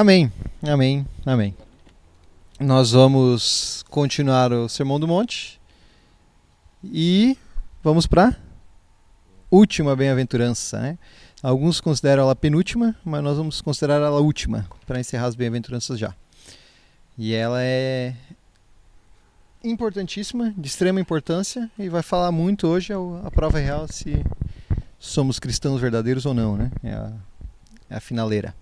Amém, amém, amém. Nós vamos continuar o Sermão do Monte e vamos para última bem-aventurança. Né? Alguns consideram ela penúltima, mas nós vamos considerar ela última para encerrar as bem-aventuranças já. E ela é importantíssima, de extrema importância e vai falar muito hoje a prova real se somos cristãos verdadeiros ou não, né? É a, é a finaleira.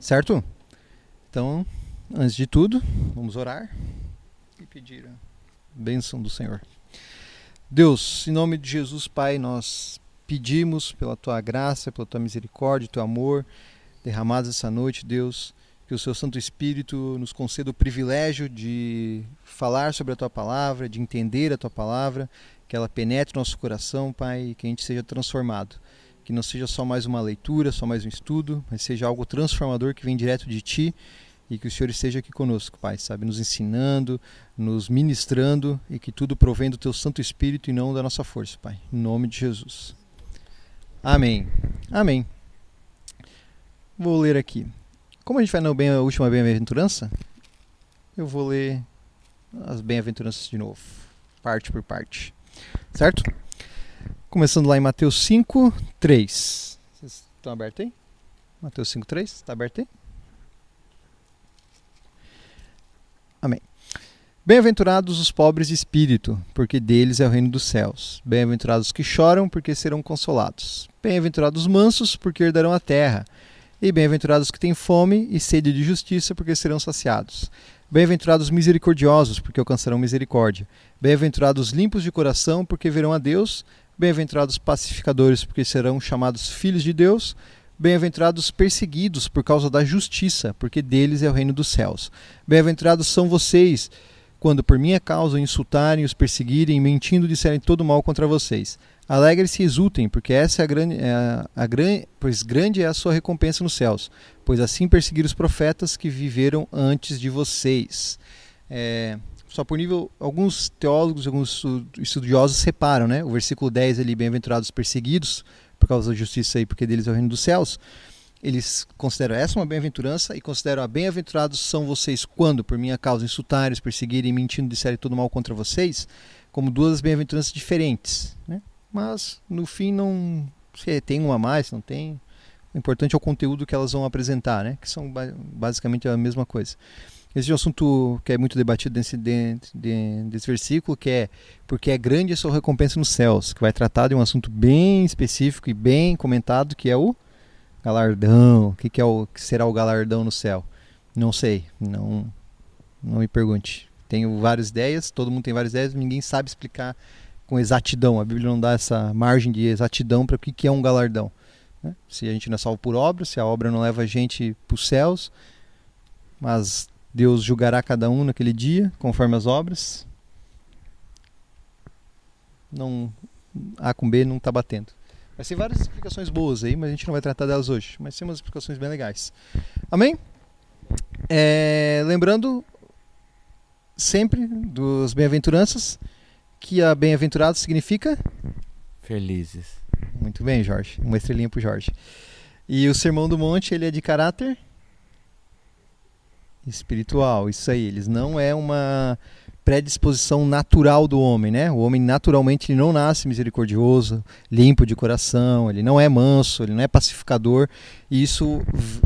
Certo? Então, antes de tudo, vamos orar e pedir a bênção do Senhor. Deus, em nome de Jesus, Pai, nós pedimos pela tua graça, pela tua misericórdia, teu amor derramados essa noite, Deus, que o seu Santo Espírito nos conceda o privilégio de falar sobre a tua palavra, de entender a tua palavra, que ela penetre nosso coração, Pai, e que a gente seja transformado. Que não seja só mais uma leitura, só mais um estudo, mas seja algo transformador que vem direto de Ti e que o Senhor esteja aqui conosco, Pai, sabe, nos ensinando, nos ministrando e que tudo provém do Teu Santo Espírito e não da nossa força, Pai. Em nome de Jesus. Amém. Amém. Vou ler aqui. Como a gente vai na bem, última bem-aventurança, eu vou ler as bem-aventuranças de novo, parte por parte. Certo? Começando lá em Mateus 5, 3. Vocês estão abertos aí? Mateus 5, 3? Está aberto aí? Amém. Bem-aventurados os pobres de espírito, porque deles é o reino dos céus. Bem-aventurados os que choram, porque serão consolados. Bem-aventurados os mansos, porque herdarão a terra. E bem-aventurados os que têm fome e sede de justiça, porque serão saciados. Bem-aventurados os misericordiosos, porque alcançarão misericórdia. Bem-aventurados os limpos de coração, porque verão a Deus. Bem-aventurados os pacificadores, porque serão chamados filhos de Deus. Bem-aventurados os perseguidos por causa da justiça, porque deles é o reino dos céus. Bem-aventurados são vocês, quando por minha causa insultarem, os perseguirem, mentindo, disserem todo mal contra vocês. Alegre-se e exultem, porque essa é a grande, é a, a, pois grande é a sua recompensa nos céus, pois assim perseguiram os profetas que viveram antes de vocês. É, só por nível, alguns teólogos, alguns estudiosos separam, né? O versículo 10 ali, bem-aventurados perseguidos por causa da justiça aí, porque deles é o reino dos céus. Eles consideram essa uma bem-aventurança e consideram a bem-aventurados são vocês quando, por minha causa, insultarem, perseguirem, mentindo, disserem todo mal contra vocês, como duas bem-aventuranças diferentes, né? mas no fim não se tem uma a mais, não tem. O importante é o conteúdo que elas vão apresentar, né? que são basicamente a mesma coisa. Esse é um assunto que é muito debatido desse, desse versículo, que é porque é grande a sua recompensa nos céus, que vai tratar de um assunto bem específico e bem comentado, que é o galardão. O que, que, é o, que será o galardão no céu? Não sei, não, não me pergunte. Tenho várias ideias, todo mundo tem várias ideias, ninguém sabe explicar com exatidão. A Bíblia não dá essa margem de exatidão para o que é um galardão. Né? Se a gente não é salvo por obra, se a obra não leva a gente para os céus, mas Deus julgará cada um naquele dia, conforme as obras. Não, A com B não está batendo. Vai ser várias explicações boas aí, mas a gente não vai tratar delas hoje. Mas tem umas explicações bem legais. Amém? É, lembrando sempre dos bem-aventuranças que a bem-aventurado significa? Felizes. Muito bem, Jorge. Uma estrelinha pro Jorge. E o Sermão do Monte, ele é de caráter espiritual. Isso aí, eles não é uma predisposição natural do homem, né? O homem naturalmente não nasce misericordioso, limpo de coração, ele não é manso, ele não é pacificador, e isso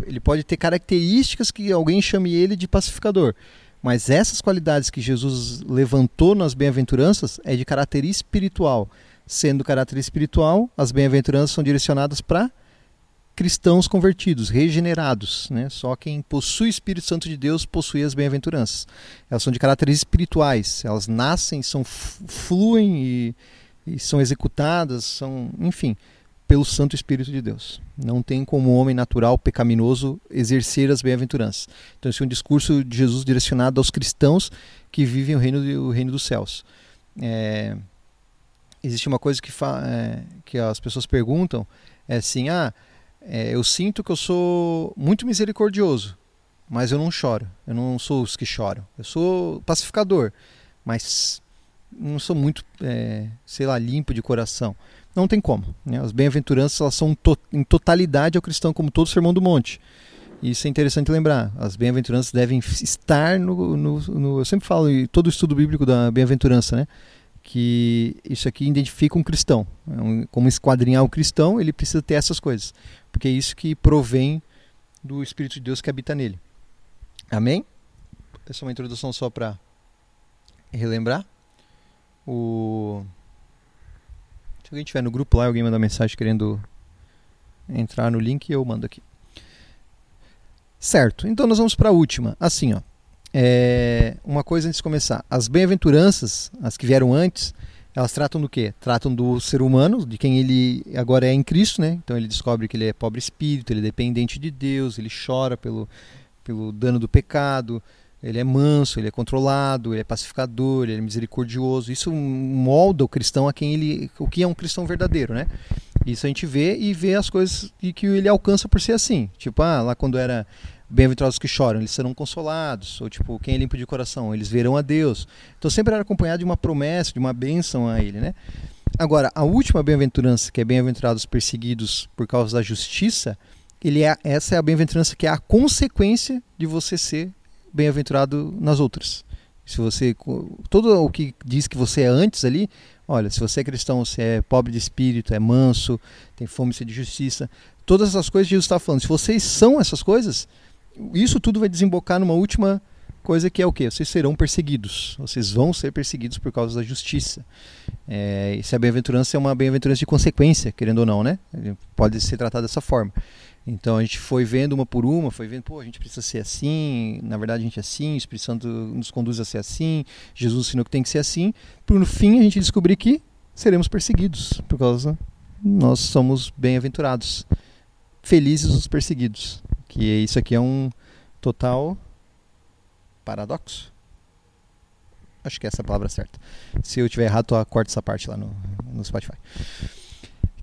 ele pode ter características que alguém chame ele de pacificador, mas essas qualidades que Jesus levantou nas bem-aventuranças é de caráter espiritual. Sendo caráter espiritual, as bem-aventuranças são direcionadas para cristãos convertidos, regenerados. Né? Só quem possui o Espírito Santo de Deus possui as bem-aventuranças. Elas são de caráter espirituais. Elas nascem, são fluem e, e são executadas, são, enfim, pelo Santo Espírito de Deus. Não tem como homem natural pecaminoso exercer as bem-aventuranças. Então esse é um discurso de Jesus direcionado aos cristãos que vivem o reino, o reino dos céus. É, existe uma coisa que, é, que as pessoas perguntam, é assim, ah, é, eu sinto que eu sou muito misericordioso, mas eu não choro. Eu não sou os que choram. Eu sou pacificador, mas não sou muito, é, sei lá, limpo de coração. Não tem como. Né? As bem-aventuranças são to em totalidade ao cristão, como todo Sermão do Monte. Isso é interessante lembrar. As bem-aventuranças devem estar no, no, no, Eu sempre falo em todo estudo bíblico da bem-aventurança, né? Que isso aqui identifica um cristão. É como esquadrinhar um cristão, ele precisa ter essas coisas. Porque é isso que provém do Espírito de Deus que habita nele. Amém? Essa é uma introdução só para relembrar. O... Se alguém tiver no grupo lá, alguém mandar mensagem querendo entrar no link, eu mando aqui. Certo, então nós vamos para a última. Assim, ó. É, uma coisa antes de começar. As bem-aventuranças, as que vieram antes, elas tratam do quê? Tratam do ser humano, de quem ele agora é em Cristo, né? Então ele descobre que ele é pobre espírito, ele é dependente de Deus, ele chora pelo, pelo dano do pecado, ele é manso, ele é controlado, ele é pacificador, ele é misericordioso. Isso molda o cristão a quem ele, o que é um cristão verdadeiro, né? Isso a gente vê e vê as coisas que ele alcança por ser assim. Tipo, ah, lá quando era Bem-aventurados que choram, eles serão consolados. Ou tipo, quem é limpo de coração, eles verão a Deus. Então sempre era acompanhado de uma promessa, de uma bênção a ele, né? Agora, a última bem-aventurança, que é bem-aventurados perseguidos por causa da justiça, ele é, essa é a bem-aventurança que é a consequência de você ser bem-aventurado nas outras. Se você todo o que diz que você é antes ali, olha, se você é cristão, você é pobre de espírito, é manso, tem fome de justiça, todas essas coisas Jesus está falando. Se vocês são essas coisas, isso tudo vai desembocar numa última coisa que é o que? Vocês serão perseguidos. Vocês vão ser perseguidos por causa da justiça. É, se a bem-aventurança é uma bem-aventurança de consequência, querendo ou não, né? Pode ser tratado dessa forma. Então a gente foi vendo uma por uma, foi vendo, pô, a gente precisa ser assim, na verdade a gente é assim, o Espírito Santo nos conduz a ser assim, Jesus ensinou que tem que ser assim, para no fim a gente descobrir que seremos perseguidos, por causa nós somos bem-aventurados. Felizes os perseguidos. Que isso aqui é um total paradoxo. Acho que é essa a palavra certa. Se eu tiver errado, eu corto essa parte lá no, no Spotify.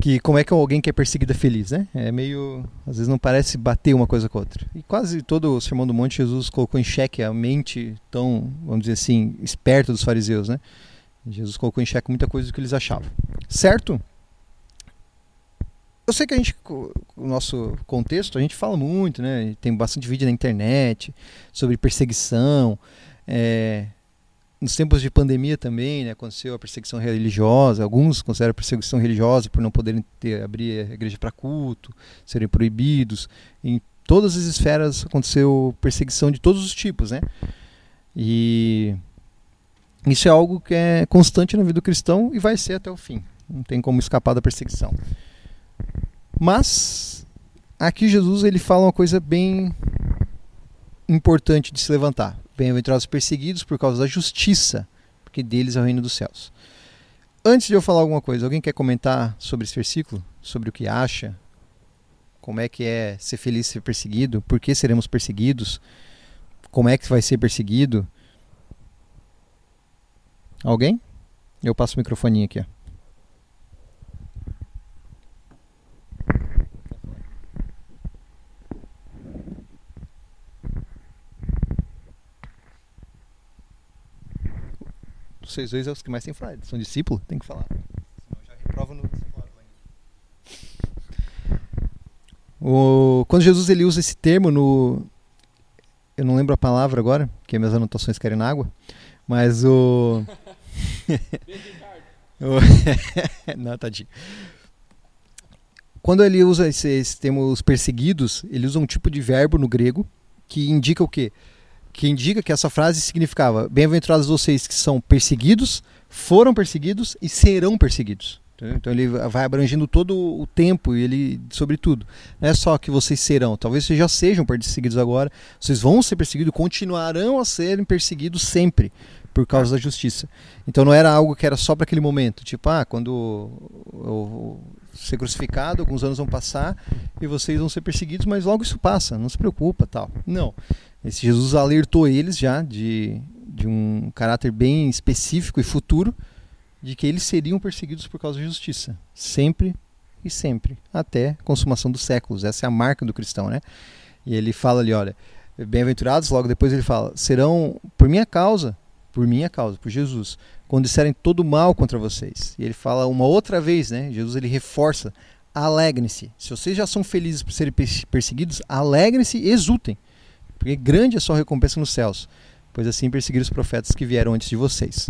Que como é que alguém que é perseguido é feliz, né? É meio. Às vezes não parece bater uma coisa com a outra. E quase todo o Sermão do Monte, Jesus colocou em xeque a mente tão, vamos dizer assim, esperta dos fariseus, né? Jesus colocou em xeque muita coisa do que eles achavam. Certo? Eu sei que a gente, o nosso contexto, a gente fala muito, né? Tem bastante vídeo na internet sobre perseguição. É, nos tempos de pandemia também, né, aconteceu a perseguição religiosa. Alguns consideram perseguição religiosa por não poderem ter, abrir a igreja para culto, serem proibidos. Em todas as esferas aconteceu perseguição de todos os tipos, né? E isso é algo que é constante na vida do cristão e vai ser até o fim. Não tem como escapar da perseguição. Mas aqui Jesus ele fala uma coisa bem importante de se levantar. Bem-aventurados perseguidos por causa da justiça, porque deles é o reino dos céus. Antes de eu falar alguma coisa, alguém quer comentar sobre esse versículo? Sobre o que acha? Como é que é ser feliz ser perseguido? Por que seremos perseguidos? Como é que vai ser perseguido? Alguém? Eu passo o microfone aqui. Ó. vocês dois é os que mais têm. Eles são discípulos, tem que falar. Senão já reprovo no o, quando Jesus ele usa esse termo no eu não lembro a palavra agora, porque minhas anotações querem na água, mas o, o não, tadinho. Quando ele usa esse, esse termo os perseguidos, ele usa um tipo de verbo no grego que indica o quê? Que indica que essa frase significava: Bem-aventurados vocês que são perseguidos, foram perseguidos e serão perseguidos. Então ele vai abrangendo todo o tempo e ele sobre tudo. Não é só que vocês serão, talvez vocês já sejam perseguidos agora, vocês vão ser perseguidos, continuarão a serem perseguidos sempre por causa da justiça. Então não era algo que era só para aquele momento, tipo, ah, quando eu ser crucificado, alguns anos vão passar e vocês vão ser perseguidos, mas logo isso passa, não se preocupa, tal. Não. Esse Jesus alertou eles já de, de um caráter bem específico e futuro de que eles seriam perseguidos por causa da justiça, sempre e sempre, até a consumação dos séculos. Essa é a marca do cristão, né? E ele fala ali, olha, bem-aventurados, logo depois ele fala, serão por minha causa, por minha causa, por Jesus, quando disserem todo mal contra vocês. E ele fala uma outra vez, né? Jesus ele reforça alegrem-se. Se vocês já são felizes por serem perseguidos, alegrem-se e exultem, porque grande é sua recompensa nos céus, pois assim perseguiram os profetas que vieram antes de vocês.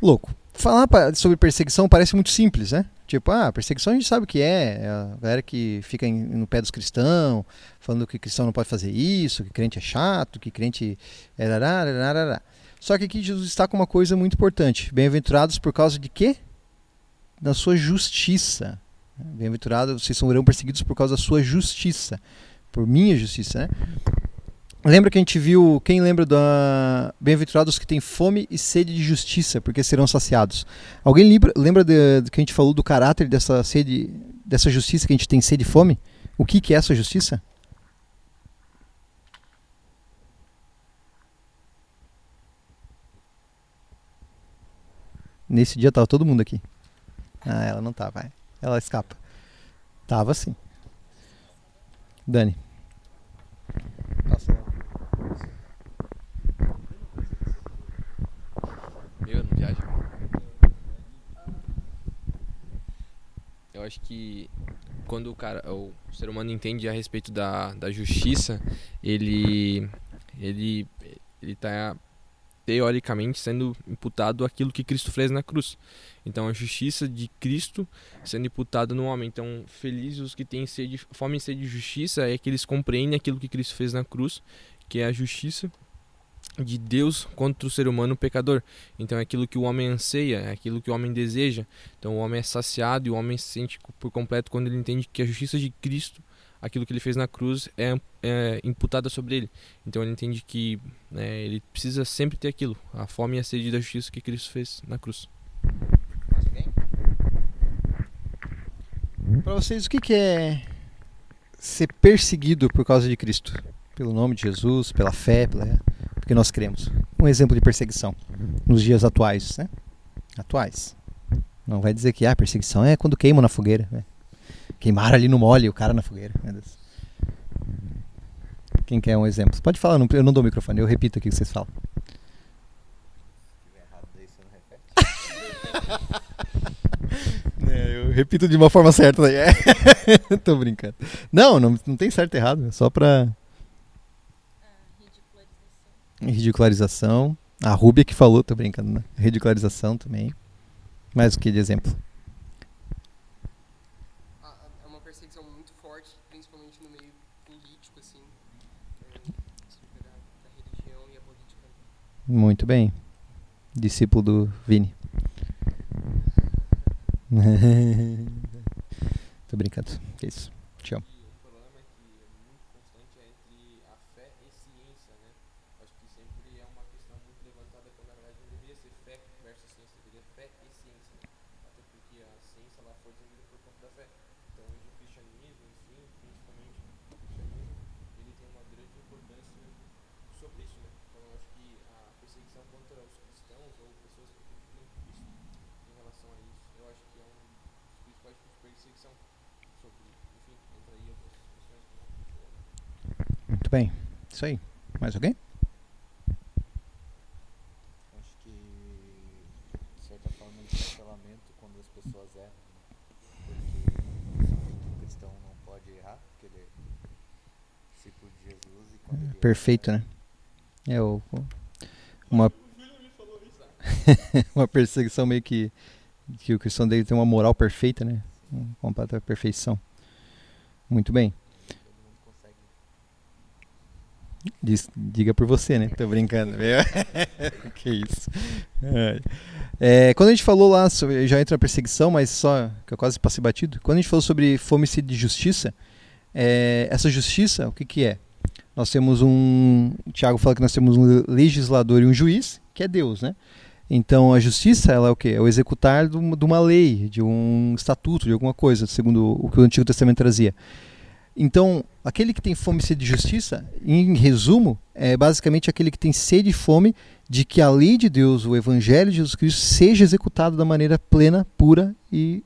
Louco. Falar sobre perseguição parece muito simples, né? Tipo, ah, perseguição a gente sabe o que é. É a galera que fica em, no pé dos cristãos, falando que cristão não pode fazer isso, que crente é chato, que crente. É Só que aqui Jesus está com uma coisa muito importante. Bem-aventurados por causa de quê? Da sua justiça. Bem-aventurados, vocês serão perseguidos por causa da sua justiça. Por minha justiça, né? Lembra que a gente viu, quem lembra da Bem-aventurados que têm fome e sede de justiça, porque serão saciados. Alguém lembra, lembra de, de, que a gente falou do caráter dessa sede, dessa justiça que a gente tem sede e fome? O que, que é essa justiça? Nesse dia tava todo mundo aqui. Ah, ela não tá, vai. Ela escapa. Tava sim. Dani. Passa Eu não viajo. Eu acho que quando o cara, o ser humano entende a respeito da, da justiça, ele ele ele tá teoricamente sendo imputado aquilo que Cristo fez na cruz. Então a justiça de Cristo sendo imputada no homem. Então felizes os que têm sede, fome e sede de justiça é que eles compreendem aquilo que Cristo fez na cruz, que é a justiça de Deus contra o ser humano pecador. Então é aquilo que o homem anseia, é aquilo que o homem deseja. Então o homem é saciado e o homem se sente por completo quando ele entende que a justiça de Cristo, aquilo que ele fez na cruz, é, é imputada sobre ele. Então ele entende que né, ele precisa sempre ter aquilo, a fome e a sede da justiça que Cristo fez na cruz. Para vocês, o que é ser perseguido por causa de Cristo? Pelo nome de Jesus, pela fé, pela porque nós cremos. Um exemplo de perseguição nos dias atuais, né? Atuais. Não vai dizer que a ah, perseguição é quando queimam na fogueira. Né? Queimaram ali no mole o cara na fogueira. Quem quer um exemplo? Pode falar, eu não dou o microfone, eu repito aqui o que vocês falam. É, eu repito de uma forma certa. É. Tô brincando. Não, não, não tem certo e errado. É só pra Ridicularização. A Rúbia que falou, tô brincando, né? Ridicularização também. Mais o que de exemplo? É uma perseguição muito forte, principalmente no meio político, assim. Da, da religião e a política. Muito bem. Discípulo do Vini. tô brincando. É isso. Tchau. Bem. Isso aí. Mais alguém? Acho que, de certa forma, é cancelamento quando as pessoas erram. Né? Porque o cristão não pode errar, porque ele é discípulo de Jesus. E quando ele Perfeito, né? É o, uma, uma perseguição meio que que o cristão dele tem uma moral perfeita, né? Completa perfeição. Muito bem. Diz, diga por você, né? Tô brincando. que isso. É. Quando a gente falou lá, sobre, já entra a perseguição, mas só que eu quase passei batido. Quando a gente falou sobre fome de justiça, é, essa justiça, o que, que é? Nós temos um. O Tiago fala que nós temos um legislador e um juiz, que é Deus, né? Então a justiça ela é o quê? É o executar de uma lei, de um estatuto, de alguma coisa, segundo o que o Antigo Testamento trazia. Então, aquele que tem fome e sede de justiça, em resumo, é basicamente aquele que tem sede e fome de que a lei de Deus, o evangelho de Jesus Cristo, seja executado da maneira plena, pura e,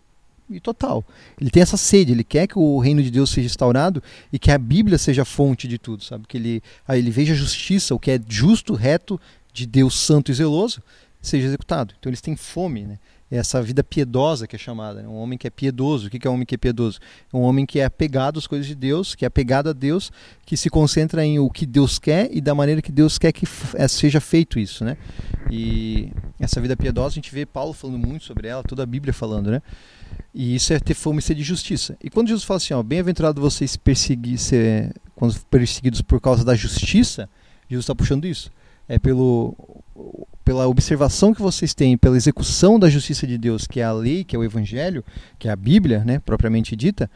e total. Ele tem essa sede, ele quer que o reino de Deus seja instaurado e que a Bíblia seja a fonte de tudo, sabe? Que ele, ele veja a justiça, o que é justo, reto, de Deus santo e zeloso, seja executado. Então eles têm fome, né? Essa vida piedosa que é chamada, né? um homem que é piedoso. O que é um homem que é piedoso? É um homem que é apegado às coisas de Deus, que é apegado a Deus, que se concentra em o que Deus quer e da maneira que Deus quer que é, seja feito isso, né? E essa vida piedosa a gente vê Paulo falando muito sobre ela, toda a Bíblia falando, né? E isso é ter fome e sede de justiça. E quando Jesus fala assim, bem-aventurado vocês perseguir, ser, quando perseguidos por causa da justiça, Jesus está puxando isso. É pelo pela observação que vocês têm, pela execução da justiça de Deus, que é a lei, que é o evangelho, que é a Bíblia, né, propriamente dita,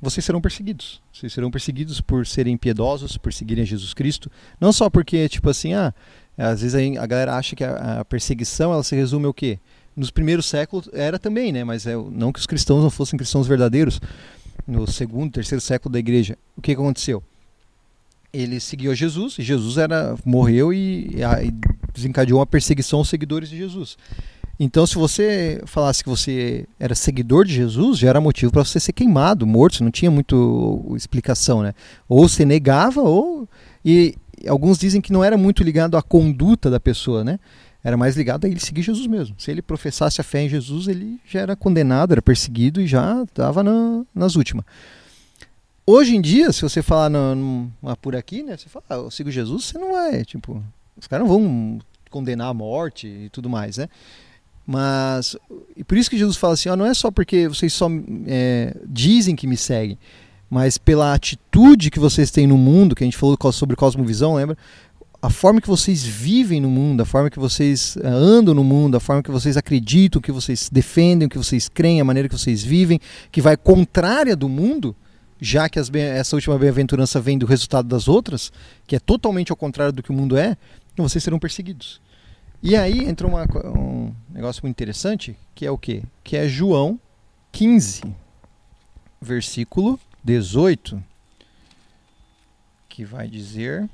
vocês serão perseguidos. Vocês serão perseguidos por serem piedosos, por seguirem a Jesus Cristo. Não só porque, tipo assim, ah, às vezes a galera acha que a, perseguição ela se resume ao quê? Nos primeiros séculos era também, né? Mas é, não que os cristãos não fossem cristãos verdadeiros. No segundo, terceiro século da igreja, o que aconteceu? Ele seguiu Jesus, e Jesus era morreu e, e desencadeou uma perseguição aos seguidores de Jesus. Então, se você falasse que você era seguidor de Jesus, já era motivo para você ser queimado, morto, não tinha muito explicação, né? Ou você negava, ou. E alguns dizem que não era muito ligado à conduta da pessoa, né? Era mais ligado a ele seguir Jesus mesmo. Se ele professasse a fé em Jesus, ele já era condenado, era perseguido e já estava na, nas últimas. Hoje em dia, se você falar no, no, por aqui, né? Você fala, ah, eu sigo Jesus, você não vai, tipo, os caras não vão condenar a morte e tudo mais, né? Mas, e por isso que Jesus fala assim, ó, não é só porque vocês só é, dizem que me seguem, mas pela atitude que vocês têm no mundo, que a gente falou sobre cosmovisão, lembra? A forma que vocês vivem no mundo, a forma que vocês é, andam no mundo, a forma que vocês acreditam, que vocês defendem, que vocês creem, a maneira que vocês vivem, que vai contrária do mundo, já que as, essa última bem-aventurança vem do resultado das outras, que é totalmente ao contrário do que o mundo é, vocês serão perseguidos. E aí entra uma, um negócio muito interessante, que é o quê? Que é João 15, versículo 18, que vai dizer.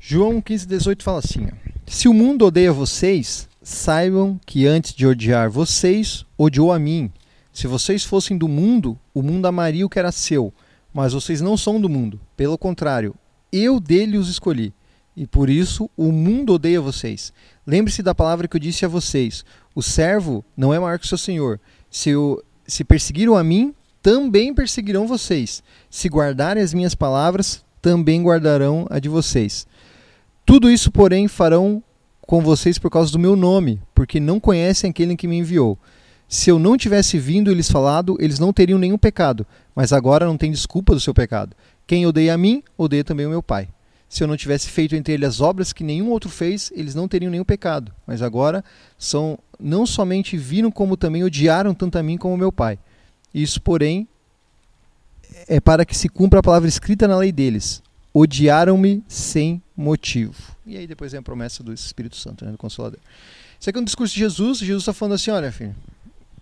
João 15, 18 fala assim: Se o mundo odeia vocês, saibam que antes de odiar vocês, odiou a mim. Se vocês fossem do mundo, o mundo amaria o que era seu. Mas vocês não são do mundo. Pelo contrário, eu dele os escolhi. E por isso o mundo odeia vocês. Lembre-se da palavra que eu disse a vocês: o servo não é maior que o seu senhor. Se, eu, se perseguiram a mim, também perseguirão vocês. Se guardarem as minhas palavras, também guardarão a de vocês. Tudo isso, porém, farão com vocês por causa do meu nome, porque não conhecem aquele que me enviou. Se eu não tivesse vindo e lhes falado, eles não teriam nenhum pecado, mas agora não tem desculpa do seu pecado. Quem odeia a mim, odeia também o meu Pai. Se eu não tivesse feito entre eles as obras que nenhum outro fez, eles não teriam nenhum pecado. Mas agora são não somente viram, como também odiaram tanto a mim como o meu Pai. Isso, porém, é para que se cumpra a palavra escrita na lei deles. Odiaram-me sem motivo. E aí depois vem a promessa do Espírito Santo, né, do Consolador. Isso aqui é um discurso de Jesus. Jesus está falando assim: olha, filho,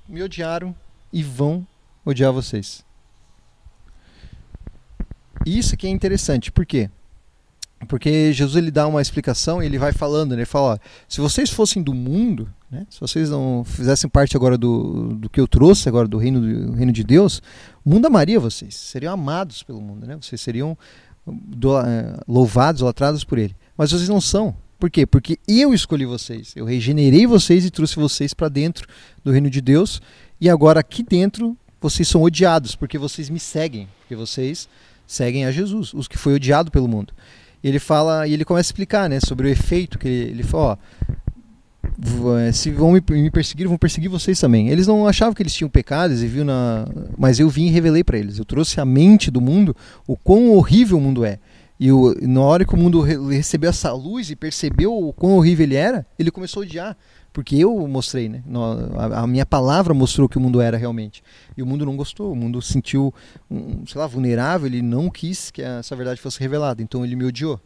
me odiaram e vão odiar vocês. Isso aqui é interessante, por quê? Porque Jesus ele dá uma explicação e ele vai falando, né? ele fala, se vocês fossem do mundo, né? se vocês não fizessem parte agora do, do que eu trouxe agora do reino, do reino de Deus, o mundo amaria vocês, seriam amados pelo mundo, né? vocês seriam do, eh, louvados, latrados por ele. Mas vocês não são, por quê? Porque eu escolhi vocês. Eu regenerei vocês e trouxe vocês para dentro do reino de Deus. E agora aqui dentro vocês são odiados porque vocês me seguem, porque vocês seguem a Jesus, os que foi odiado pelo mundo. Ele fala e ele começa a explicar, né, sobre o efeito que ele, ele ó, é, se vão me, perseguir, vão perseguir vocês também. Eles não achavam que eles tinham pecados e viu na, mas eu vim e revelei para eles. Eu trouxe a mente do mundo o quão horrível o mundo é. E o, na hora que o mundo re recebeu essa luz e percebeu o quão horrível ele era, ele começou a odiar. Porque eu mostrei, né? A, a minha palavra mostrou que o mundo era realmente. E o mundo não gostou. O mundo se sentiu, um, sei lá, vulnerável. Ele não quis que essa verdade fosse revelada. Então ele me odiou.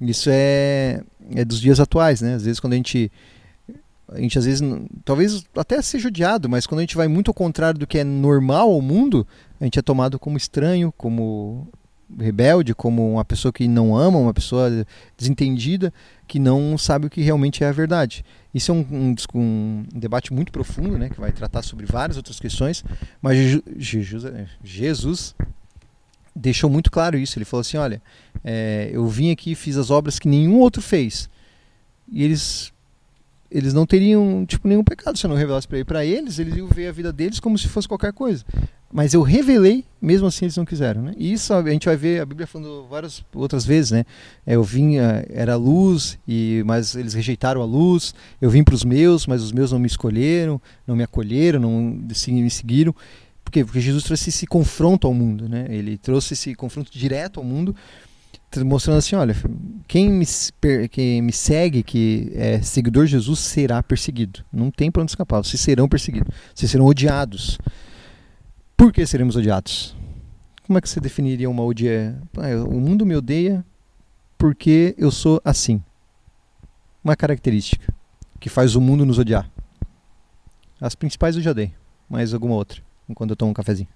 Isso é, é dos dias atuais, né? Às vezes quando a gente a gente às vezes talvez até seja odiado, mas quando a gente vai muito ao contrário do que é normal ao mundo, a gente é tomado como estranho, como rebelde, como uma pessoa que não ama, uma pessoa desentendida, que não sabe o que realmente é a verdade. Isso é um, um, um debate muito profundo, né, que vai tratar sobre várias outras questões, mas Jesus, Jesus deixou muito claro isso. Ele falou assim: olha, é, eu vim aqui fiz as obras que nenhum outro fez. E eles eles não teriam tipo nenhum pecado se eu não revelasse para ele. Para eles, eles iam ver a vida deles como se fosse qualquer coisa. Mas eu revelei, mesmo assim eles não quiseram, né? E isso a gente vai ver a Bíblia falando várias outras vezes, né? É, eu vim, era luz, e mas eles rejeitaram a luz. Eu vim para os meus, mas os meus não me escolheram, não me acolheram, não me seguiram. Por quê? Porque Jesus trouxe esse confronto ao mundo, né? Ele trouxe esse confronto direto ao mundo mostrando assim, olha, quem me, quem me segue, que é seguidor de Jesus, será perseguido. Não tem para onde escapar. Vocês serão perseguidos. Vocês serão odiados. Por que seremos odiados? Como é que você definiria uma odia? O mundo me odeia porque eu sou assim. Uma característica que faz o mundo nos odiar. As principais eu já dei, mas alguma outra, enquanto eu tomo um cafezinho.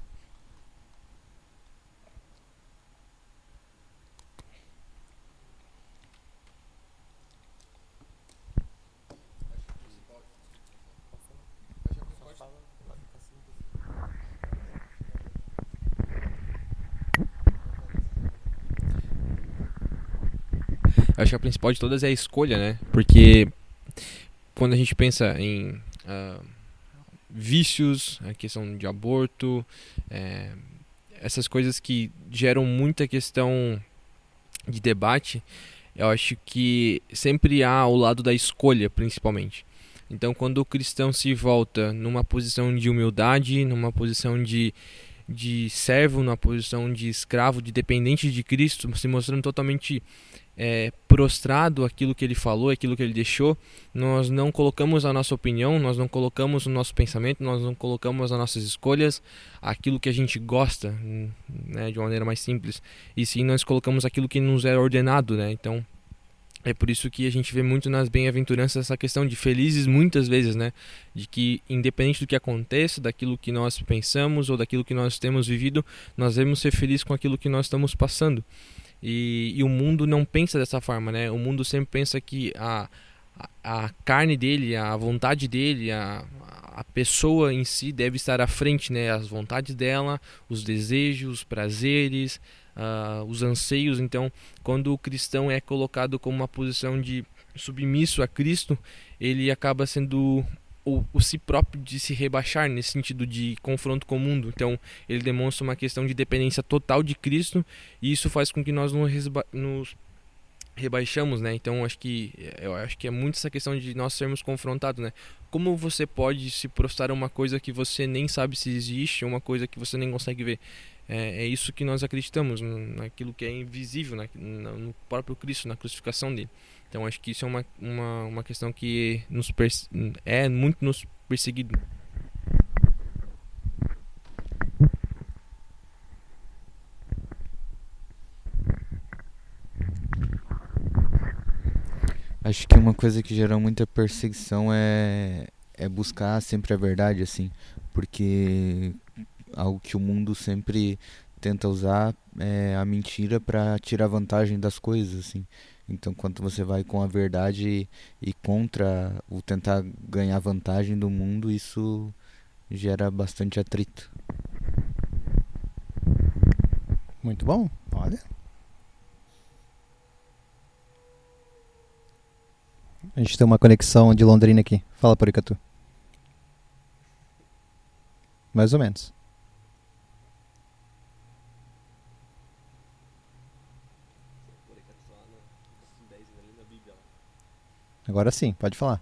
Acho que a principal de todas é a escolha, né? Porque quando a gente pensa em uh, vícios, a questão de aborto, é, essas coisas que geram muita questão de debate, eu acho que sempre há o lado da escolha, principalmente. Então, quando o cristão se volta numa posição de humildade, numa posição de, de servo, numa posição de escravo, de dependente de Cristo, se mostrando totalmente é, prostrado aquilo que ele falou, aquilo que ele deixou, nós não colocamos a nossa opinião, nós não colocamos o nosso pensamento, nós não colocamos as nossas escolhas, aquilo que a gente gosta, né, de uma maneira mais simples, e sim nós colocamos aquilo que nos é ordenado, né? Então é por isso que a gente vê muito nas bem-aventuranças essa questão de felizes muitas vezes, né? De que independente do que aconteça, daquilo que nós pensamos ou daquilo que nós temos vivido, nós devemos ser felizes com aquilo que nós estamos passando. E, e, o mundo não pensa dessa forma, né? O mundo sempre pensa que a, a, carne dele, a vontade dele, a, a pessoa em si deve estar à frente, né? As vontades dela, os desejos, os prazeres, uh, os anseios. Então, quando o cristão é colocado como uma posição de submisso a Cristo, ele acaba sendo o, o, si próprio de se rebaixar nesse sentido de confronto com o mundo. Então, ele demonstra uma questão de dependência total de Cristo e isso faz com que nós nos rebaixamos, né? Então, acho que eu acho que é muito essa questão de nós sermos confrontados, né? Como você pode se prostrar a uma coisa que você nem sabe se existe, uma coisa que você nem consegue ver? É, é isso que nós acreditamos, naquilo que é invisível, na, no próprio Cristo, na crucificação dele. Então acho que isso é uma, uma, uma questão que nos é muito nos perseguido. Acho que uma coisa que gera muita perseguição é, é buscar sempre a verdade, assim, porque algo que o mundo sempre tenta usar é a mentira para tirar vantagem das coisas, assim. Então, quando você vai com a verdade e contra o tentar ganhar vantagem do mundo, isso gera bastante atrito. Muito bom, olha. A gente tem uma conexão de Londrina aqui. Fala, Poricatu. Mais ou menos. Agora sim, pode falar.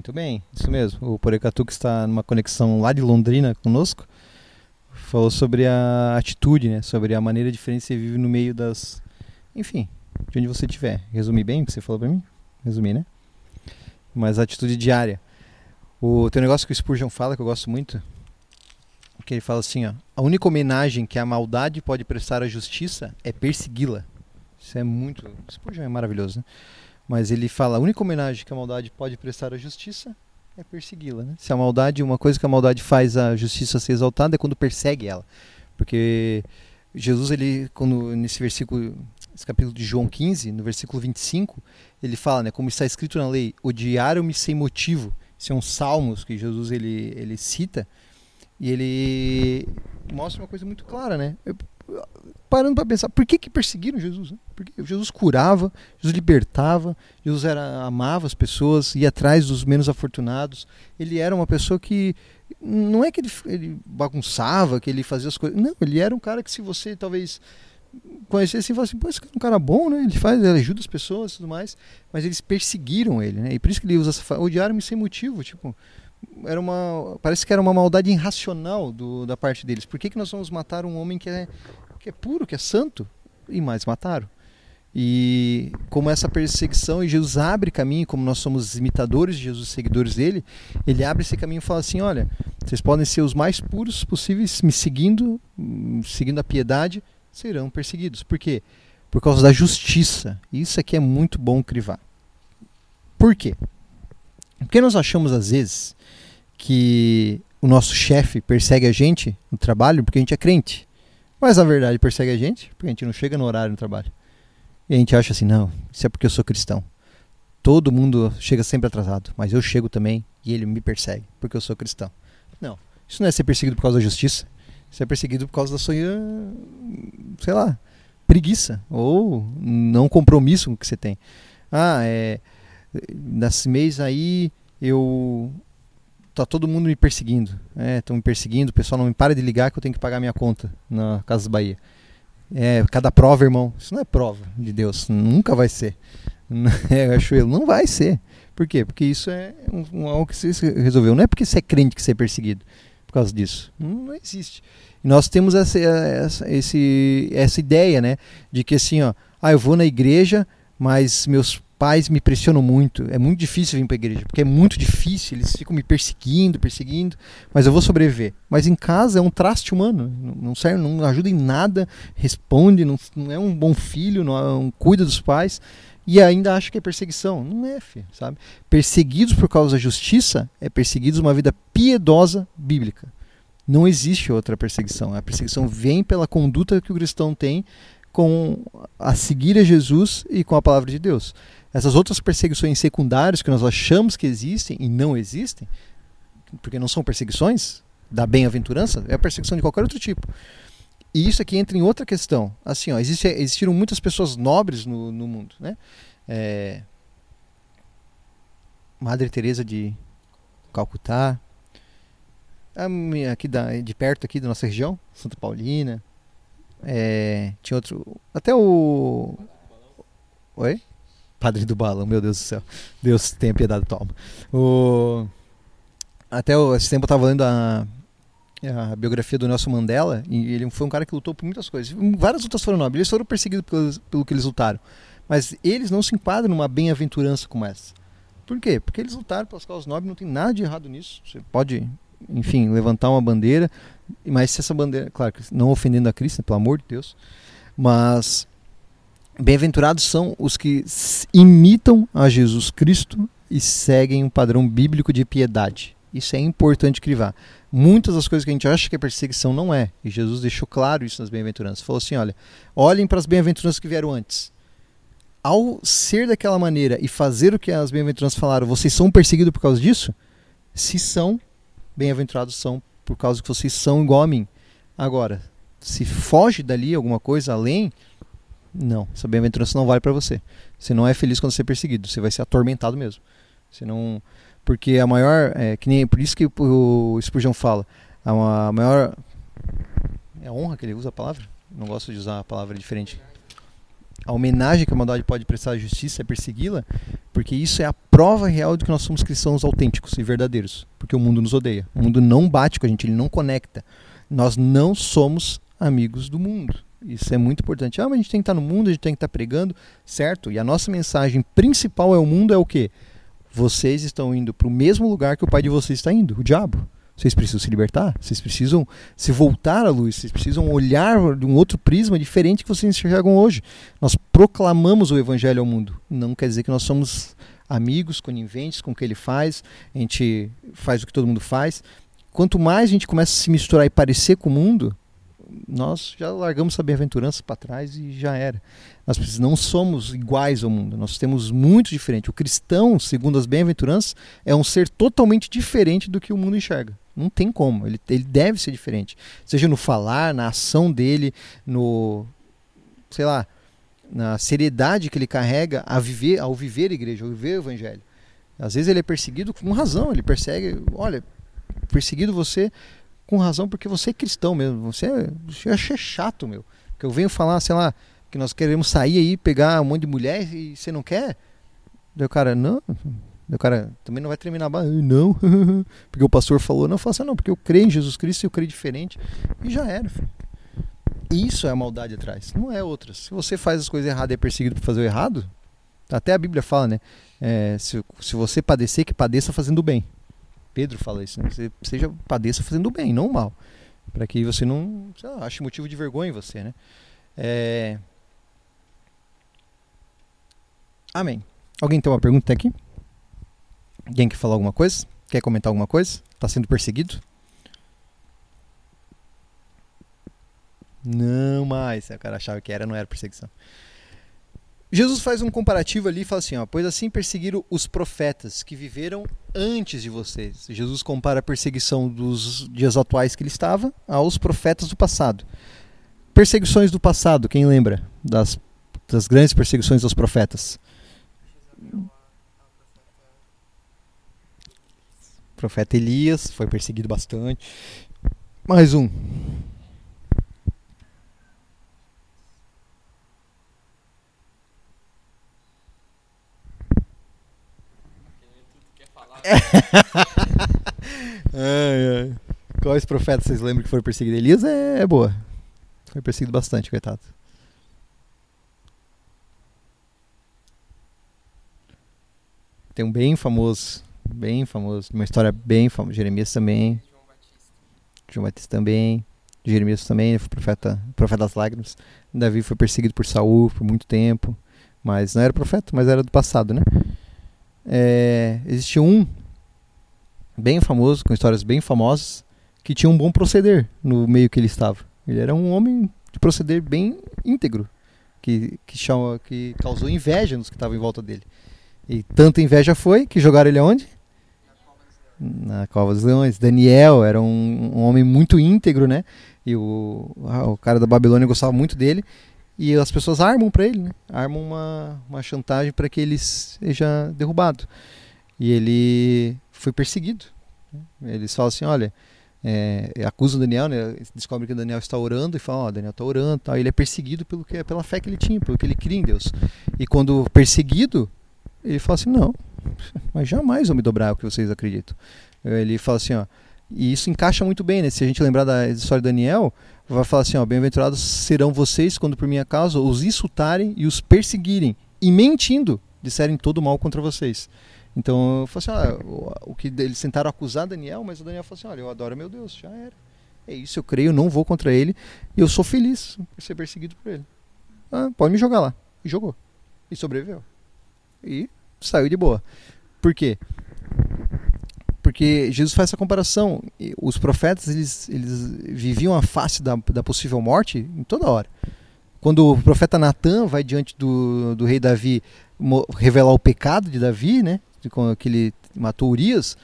Muito bem, isso mesmo. O Porecatu que está numa conexão lá de Londrina conosco falou sobre a atitude, né? Sobre a maneira diferente que você vive no meio das, enfim, de onde você estiver. Resumir bem o que você falou para mim? Resumir, né? mas a atitude diária. O tem um negócio que o Spurgeon fala que eu gosto muito, que ele fala assim, ó, a única homenagem que a maldade pode prestar à justiça é persegui-la. Isso é muito, Spurgeon é maravilhoso, né? Mas ele fala, a única homenagem que a maldade pode prestar à justiça é persegui-la, né? Se a maldade, uma coisa que a maldade faz a justiça ser exaltada é quando persegue ela. Porque Jesus ele quando nesse versículo, esse capítulo de João 15, no versículo 25, ele fala, né, como está escrito na lei, odiaram-me sem motivo. São salmos que Jesus ele ele cita e ele mostra uma coisa muito clara, né? Parando para pensar, por que que perseguiram Jesus? Né? Porque Jesus curava, Jesus libertava, Jesus era amava as pessoas, ia atrás dos menos afortunados. Ele era uma pessoa que não é que ele, ele bagunçava, que ele fazia as coisas. Não, ele era um cara que se você talvez conhecesse e falasse, pô, esse cara é um cara bom, né? Ele faz, ele ajuda as pessoas e tudo mais. Mas eles perseguiram ele, né? E por isso que ele usa essa odiaram-me sem motivo, tipo, era uma parece que era uma maldade irracional do, da parte deles. Por que, que nós vamos matar um homem que é que é puro, que é santo? E mais mataram. E como essa perseguição, e Jesus abre caminho, como nós somos imitadores de Jesus, seguidores dele, ele abre esse caminho e fala assim: olha, vocês podem ser os mais puros possíveis, me seguindo, seguindo a piedade, serão perseguidos. Por quê? Por causa da justiça. Isso aqui é muito bom crivar. Por quê? Porque nós achamos às vezes que o nosso chefe persegue a gente no trabalho porque a gente é crente. Mas na verdade persegue a gente porque a gente não chega no horário no trabalho. E a gente acha assim, não, isso é porque eu sou cristão. Todo mundo chega sempre atrasado, mas eu chego também e ele me persegue porque eu sou cristão. Não, isso não é ser perseguido por causa da justiça. Isso é perseguido por causa da sua, sei lá, preguiça ou não compromisso que você tem. Ah, é, nesse mês aí eu tá todo mundo me perseguindo. Estão é, me perseguindo, o pessoal não me para de ligar que eu tenho que pagar minha conta na Casas Bahia. É, cada prova, irmão, isso não é prova de Deus, nunca vai ser. É, eu acho eu, não vai ser. Por quê? Porque isso é um, um, algo que você resolveu. Não é porque você é crente que você é perseguido por causa disso. Não, não existe. E nós temos essa, essa, esse, essa ideia, né? De que assim, ó, ah, eu vou na igreja, mas meus pais me pressionam muito. É muito difícil vir para a igreja, porque é muito difícil, eles ficam me perseguindo, perseguindo, mas eu vou sobreviver. Mas em casa é um traste humano, não serve, não ajuda em nada, responde, não, não é um bom filho, não, é cuida dos pais e ainda acha que é perseguição. Não é, filho, sabe? Perseguidos por causa da justiça é perseguidos uma vida piedosa bíblica. Não existe outra perseguição. A perseguição vem pela conduta que o cristão tem com a seguir a Jesus e com a palavra de Deus. Essas outras perseguições secundárias que nós achamos que existem e não existem, porque não são perseguições da bem-aventurança, é a perseguição de qualquer outro tipo. E isso aqui entra em outra questão. Assim, ó, existe, existiram muitas pessoas nobres no, no mundo, né? É, Madre Teresa de Calcutá, aqui da, de perto aqui da nossa região, Santa Paulina, é, tinha outro, até o, oi? Padre do Balão, meu Deus do céu. Deus tenha piedade, toma. O... Até esse tempo eu estava lendo a, a biografia do Nelson Mandela e ele foi um cara que lutou por muitas coisas. Várias outras foram nobres. Eles foram perseguidos pelo, pelo que eles lutaram. Mas eles não se enquadram numa bem-aventurança como essa. Por quê? Porque eles lutaram pelas causas nobres, não tem nada de errado nisso. Você pode, enfim, levantar uma bandeira, mas se essa bandeira, claro, não ofendendo a Cristo, pelo amor de Deus, mas Bem-aventurados são os que imitam a Jesus Cristo e seguem um padrão bíblico de piedade. Isso é importante crivar. Muitas das coisas que a gente acha que é perseguição não é. E Jesus deixou claro isso nas bem-aventuranças. Falou assim: olha, olhem para as bem-aventuranças que vieram antes. Ao ser daquela maneira e fazer o que as bem-aventuranças falaram, vocês são perseguidos por causa disso? Se são, bem-aventurados são por causa que vocês são igual a mim. Agora, se foge dali alguma coisa além, não, essa bem-aventurança não vale para você. Você não é feliz quando você é perseguido, você vai ser atormentado mesmo. Você não, porque a maior, é, que nem por isso que o Spurgeon fala, a maior é honra que ele usa a palavra. Não gosto de usar a palavra diferente. A homenagem que a maldade pode prestar à justiça é persegui-la, porque isso é a prova real de que nós somos cristãos autênticos e verdadeiros. Porque o mundo nos odeia. O mundo não bate com a gente, ele não conecta. Nós não somos amigos do mundo. Isso é muito importante. Ah, mas a gente tem que estar no mundo, a gente tem que estar pregando, certo? E a nossa mensagem principal é o mundo é o quê? vocês estão indo para o mesmo lugar que o pai de vocês está indo, o diabo. Vocês precisam se libertar, vocês precisam se voltar à luz, vocês precisam olhar de um outro prisma diferente que vocês enxergam hoje. Nós proclamamos o evangelho ao mundo. Não quer dizer que nós somos amigos, coniventes com o que ele faz, a gente faz o que todo mundo faz. Quanto mais a gente começa a se misturar e parecer com o mundo, nós já largamos essa bem-aventurança para trás e já era. Nós não somos iguais ao mundo, nós temos muito diferente. O cristão, segundo as bem-aventuranças, é um ser totalmente diferente do que o mundo enxerga. Não tem como, ele, ele deve ser diferente. Seja no falar, na ação dele, no. sei lá, na seriedade que ele carrega a viver, ao viver a igreja, ao viver o evangelho. Às vezes ele é perseguido com razão, ele persegue, olha, perseguido você com razão porque você é cristão mesmo, você é, você chato, meu. Que eu venho falar, sei lá, que nós queremos sair aí, pegar um monte de mulher e você não quer? Daí o cara, não. Daí o cara também não vai terminar, não, porque o pastor falou, não, faça assim, não, porque eu creio em Jesus Cristo e eu creio diferente. E já era, filho. Isso é a maldade atrás, não é outra. Se você faz as coisas erradas e é perseguido por fazer o errado, até a Bíblia fala, né? É, se, se você padecer, que padeça fazendo o bem. Pedro fala isso, né? Você seja padeça fazendo bem, não mal. Para que você não lá, ache motivo de vergonha em você, né? É, Amém. Alguém tem uma pergunta aqui? Alguém quer falar alguma coisa? Quer comentar alguma coisa? Está sendo perseguido? Não mais. O cara achava que era, não era perseguição. Jesus faz um comparativo ali e fala assim: ó, pois assim perseguiram os profetas que viveram antes de vocês. Jesus compara a perseguição dos dias atuais que ele estava aos profetas do passado. Perseguições do passado, quem lembra das, das grandes perseguições dos profetas? O profeta Elias foi perseguido bastante. Mais um. Ai, ai. Quais profetas vocês lembram que foram perseguidos? Elias é, é boa. Foi perseguido bastante, coitado. Tem um bem famoso, bem famoso, uma história bem famosa. Jeremias também. João Batista. João Batista também. Jeremias também, foi profeta, profeta das lágrimas. Davi foi perseguido por Saul por muito tempo, mas não era profeta, mas era do passado, né? É, existia um bem famoso, com histórias bem famosas, que tinha um bom proceder no meio que ele estava. Ele era um homem de proceder bem íntegro, que, que, chama, que causou inveja nos que estavam em volta dele. E tanta inveja foi que jogaram ele aonde? Na Cova dos Leões. Daniel era um, um homem muito íntegro, né? E o, o cara da Babilônia gostava muito dele. E as pessoas armam para ele, né? Armam uma, uma chantagem para que ele seja derrubado. E ele foi perseguido. Né? Eles falam assim: olha, é, acusa o Daniel, né? descobre que Daniel está orando e fala: ó, oh, Daniel está orando. Tal. Ele é perseguido pelo que, pela fé que ele tinha, pelo que ele cria em Deus. E quando perseguido, ele fala assim: não, mas jamais vou me dobrar o que vocês acreditam. Ele fala assim: ó, e isso encaixa muito bem, né? Se a gente lembrar da história de Daniel, vai falar assim: ó, bem-aventurados serão vocês quando por minha causa os insultarem e os perseguirem, e mentindo disserem todo mal contra vocês. Então eu falo assim: o, o que eles tentaram acusar Daniel, mas o Daniel falou assim: olha, eu adoro meu Deus, já era. É isso, eu creio, não vou contra ele, e eu sou feliz por ser perseguido por ele. Ah, pode me jogar lá. E jogou. E sobreviveu e saiu de boa. Por quê? Porque Jesus faz essa comparação. Os profetas eles, eles viviam a face da, da possível morte em toda hora. Quando o profeta Natan vai diante do, do rei Davi revelar o pecado de Davi, né, que ele matou Urias,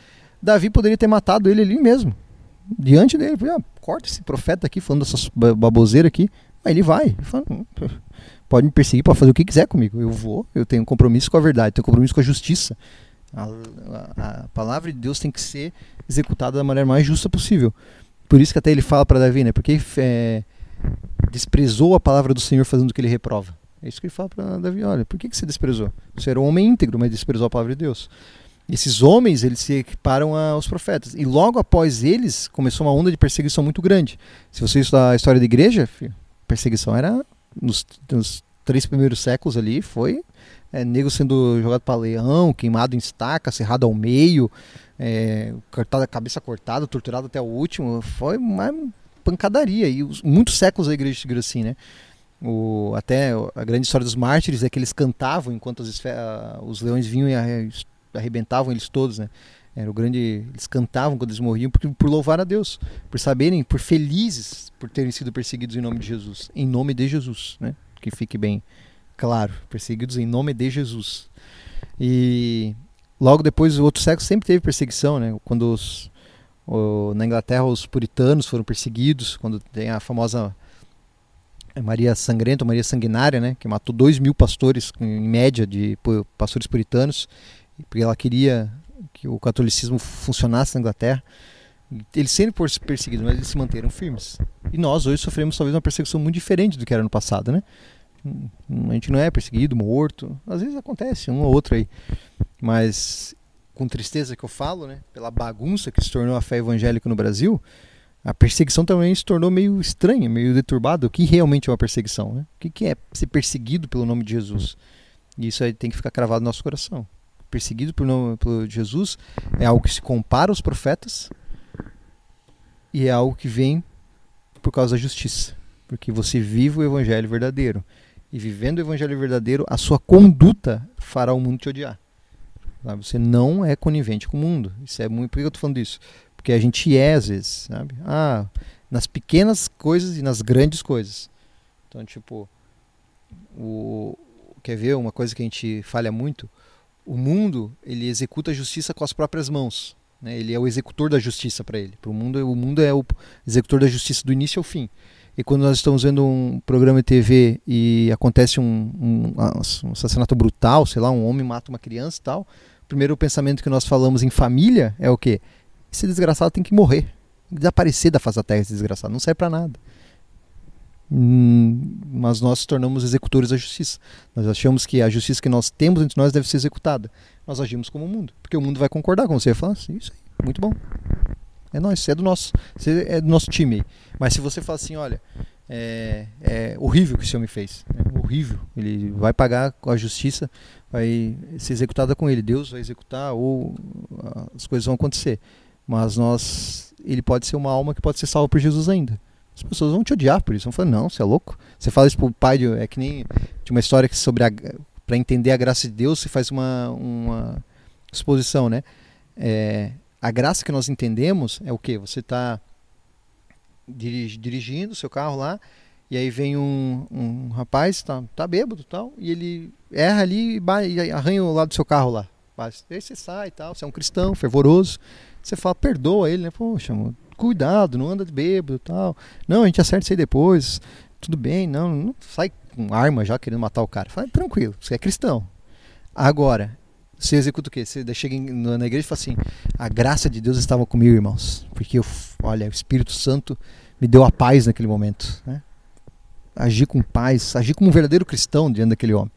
Davi poderia ter matado ele ali mesmo, diante dele. Ah, corta esse profeta aqui falando essas baboseiras aqui. Aí ele vai. Ele fala, hum, pode me perseguir, pode fazer o que quiser comigo. Eu vou, eu tenho compromisso com a verdade, tenho compromisso com a justiça. A, a, palavra de Deus tem que ser executada da maneira mais justa possível. Por isso que até ele fala para Davi, né? Porque é, desprezou a palavra do Senhor fazendo o que ele reprova. É isso que ele fala para Davi. Olha, por que, que você desprezou? Você era um homem íntegro, mas desprezou a palavra de Deus. Esses homens, eles se equiparam aos profetas. E logo após eles, começou uma onda de perseguição muito grande. Se você estudar a história da igreja, perseguição era nos, nos três primeiros séculos ali foi é, nego sendo jogado para leão, queimado em estaca, cerrado ao meio, é, cortada, cabeça cortada, torturado até o último. Foi uma pancadaria. E os, muitos séculos a igreja seguiu assim, né? O, até a grande história dos mártires é que eles cantavam enquanto as, os leões vinham e arrebentavam eles todos, né? Era o grande, eles cantavam quando eles morriam por, por louvar a Deus, por saberem, por felizes por terem sido perseguidos em nome de Jesus, em nome de Jesus, né? Que fique bem claro, perseguidos em nome de Jesus. E logo depois o outro século sempre teve perseguição, né? Quando os, o, na Inglaterra os puritanos foram perseguidos, quando tem a famosa Maria Sangrenta, Maria Sanguinária, né? Que matou dois mil pastores em média de pastores puritanos, porque ela queria que o catolicismo funcionasse na Inglaterra. Eles sempre foram perseguidos, mas eles se manteram firmes. E nós hoje sofremos talvez uma perseguição muito diferente do que era no passado, né? A gente não é perseguido, morto. Às vezes acontece, um ou outro aí. Mas com tristeza que eu falo, né? Pela bagunça que se tornou a fé evangélica no Brasil, a perseguição também se tornou meio estranha, meio deturbada. O que realmente é uma perseguição? Né? O que é ser perseguido pelo nome de Jesus? E isso aí tem que ficar cravado no nosso coração perseguido por, nome, por Jesus é algo que se compara aos profetas e é algo que vem por causa da justiça. Porque você vive o evangelho verdadeiro. E vivendo o evangelho verdadeiro, a sua conduta fará o mundo te odiar. Sabe? Você não é conivente com o mundo. Isso é muito. Por que eu estou falando isso? Porque a gente é, às vezes, sabe? Ah, nas pequenas coisas e nas grandes coisas. Então, tipo, o, quer ver uma coisa que a gente falha muito? o mundo ele executa a justiça com as próprias mãos. Né? Ele é o executor da justiça para ele. Para o mundo, o mundo é o executor da justiça do início ao fim. E quando nós estamos vendo um programa de TV e acontece um, um, um assassinato brutal, sei lá, um homem mata uma criança e tal, o primeiro pensamento que nós falamos em família é o quê? Esse desgraçado tem que morrer, desaparecer da face da terra esse desgraçado, não serve para nada. Hum, mas nós nos tornamos executores da justiça. Nós achamos que a justiça que nós temos entre nós deve ser executada. Nós agimos como o mundo, porque o mundo vai concordar com você. Vai falar assim, isso aí, muito bom. É nós, é do nosso, é do nosso time. Mas se você fala assim, olha, é, é horrível o que esse homem fez, é horrível. Ele vai pagar com a justiça, vai ser executada com ele. Deus vai executar ou as coisas vão acontecer. Mas nós, ele pode ser uma alma que pode ser salva por Jesus ainda as pessoas vão te odiar por isso. Vão falar, não, você é louco. Você fala isso pro pai, de, é que nem. Tinha uma história que sobre a. Para entender a graça de Deus, você faz uma, uma exposição, né? É, a graça que nós entendemos é o que? Você está dirigi, dirigindo seu carro lá, e aí vem um, um rapaz, tá, tá bêbado tal, e ele erra ali e, arranha o lado do seu carro lá. Aí você sai tal, você é um cristão, fervoroso. Você fala, perdoa ele, né? Poxa, cuidado, não anda de bêbado tal. Não, a gente acerta isso aí depois. Tudo bem, não, não sai com arma já querendo matar o cara. Fala, tranquilo, você é cristão. Agora, você executa o quê? Você chega na igreja e fala assim: a graça de Deus estava comigo, irmãos. Porque, eu, olha, o Espírito Santo me deu a paz naquele momento. Né? Agir com paz, agir como um verdadeiro cristão diante daquele homem.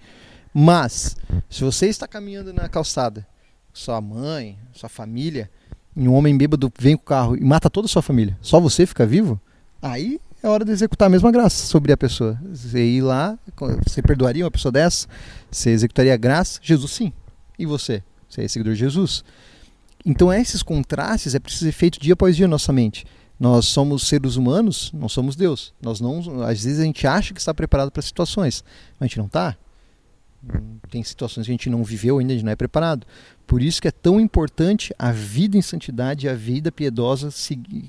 Mas, se você está caminhando na calçada, sua mãe, sua família, e um homem bêbado vem com o carro e mata toda a sua família, só você fica vivo, aí é hora de executar a mesma graça sobre a pessoa. Você ir lá, você perdoaria uma pessoa dessa? Você executaria a graça? Jesus sim. E você? Você é seguidor de Jesus? Então esses contrastes é preciso ser feito dia após dia na nossa mente. Nós somos seres humanos, não somos Deus. Nós não, às vezes a gente acha que está preparado para situações, mas a gente não está. Tem situações que a gente não viveu ainda, a gente não é preparado. Por isso que é tão importante a vida em santidade e a vida piedosa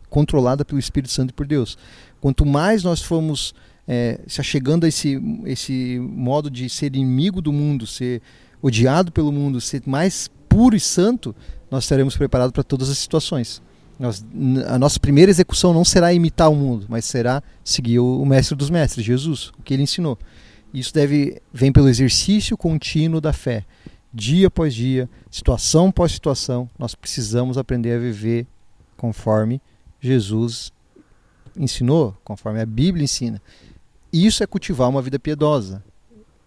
controlada pelo Espírito Santo e por Deus. Quanto mais nós formos é, se achegando a esse, esse modo de ser inimigo do mundo, ser odiado pelo mundo, ser mais puro e santo, nós estaremos preparados para todas as situações. Nós, a nossa primeira execução não será imitar o mundo, mas será seguir o, mestre dos mestres, Jesus, o que ele ensinou. Isso deve vem pelo exercício contínuo da fé. Dia após dia, situação após situação, nós precisamos aprender a viver conforme Jesus ensinou, conforme a Bíblia ensina. Isso é cultivar uma vida piedosa,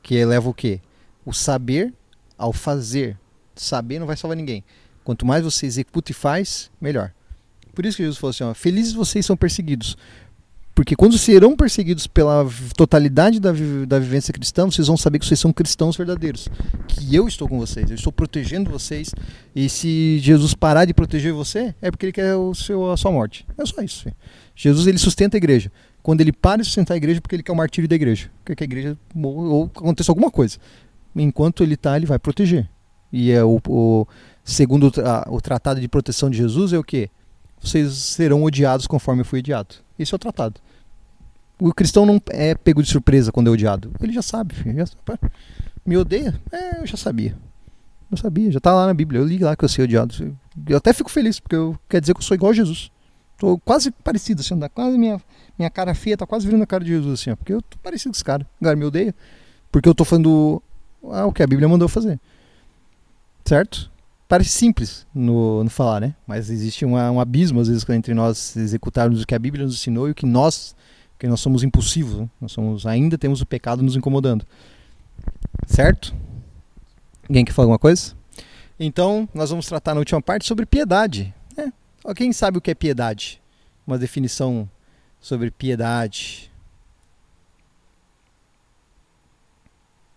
que eleva o quê? O saber ao fazer. Saber não vai salvar ninguém. Quanto mais você executa e faz, melhor. Por isso que Jesus falou assim: ó, felizes vocês são perseguidos Porque quando serão perseguidos pela totalidade da, vi- da vivência cristã, vocês vão saber que vocês são cristãos verdadeiros. Que eu estou com vocês, eu estou protegendo vocês. E se Jesus parar de proteger você, é porque ele quer o seu, a sua morte. É só isso. filho. Jesus ele sustenta a igreja. Quando ele para de sustentar a igreja, é porque ele quer o martírio da igreja. Quer que a igreja ou aconteça alguma coisa. Enquanto ele está, ele vai proteger. E é o, o- segundo o, tra- o tratado de proteção de Jesus é o quê? Vocês serão odiados conforme fui odiado. Esse é o tratado. O cristão não é pego de surpresa quando é odiado. Ele já sabe. Já. Me odeia? É, eu já sabia. Eu sabia, já tá lá na Bíblia. Eu li lá que eu sei odiado. Eu até fico feliz, porque eu, quer dizer que eu sou igual a Jesus. Tô quase parecido, assim, dá quase minha, minha cara feia tá quase virando a cara de Jesus, assim, ó, porque eu tô parecido com esse cara. Agora me odeia, porque eu tô fazendo ah, o que a Bíblia mandou fazer. Certo? Parece simples no, no falar, né? Mas existe uma, um abismo, às vezes, entre nós executarmos o que a Bíblia nos ensinou e o que nós, que nós somos impulsivos, né? nós somos, ainda temos o pecado nos incomodando. Certo? Alguém quer falar alguma coisa? Então, nós vamos tratar na última parte sobre piedade. né? Quem sabe o que é piedade? Uma definição sobre piedade.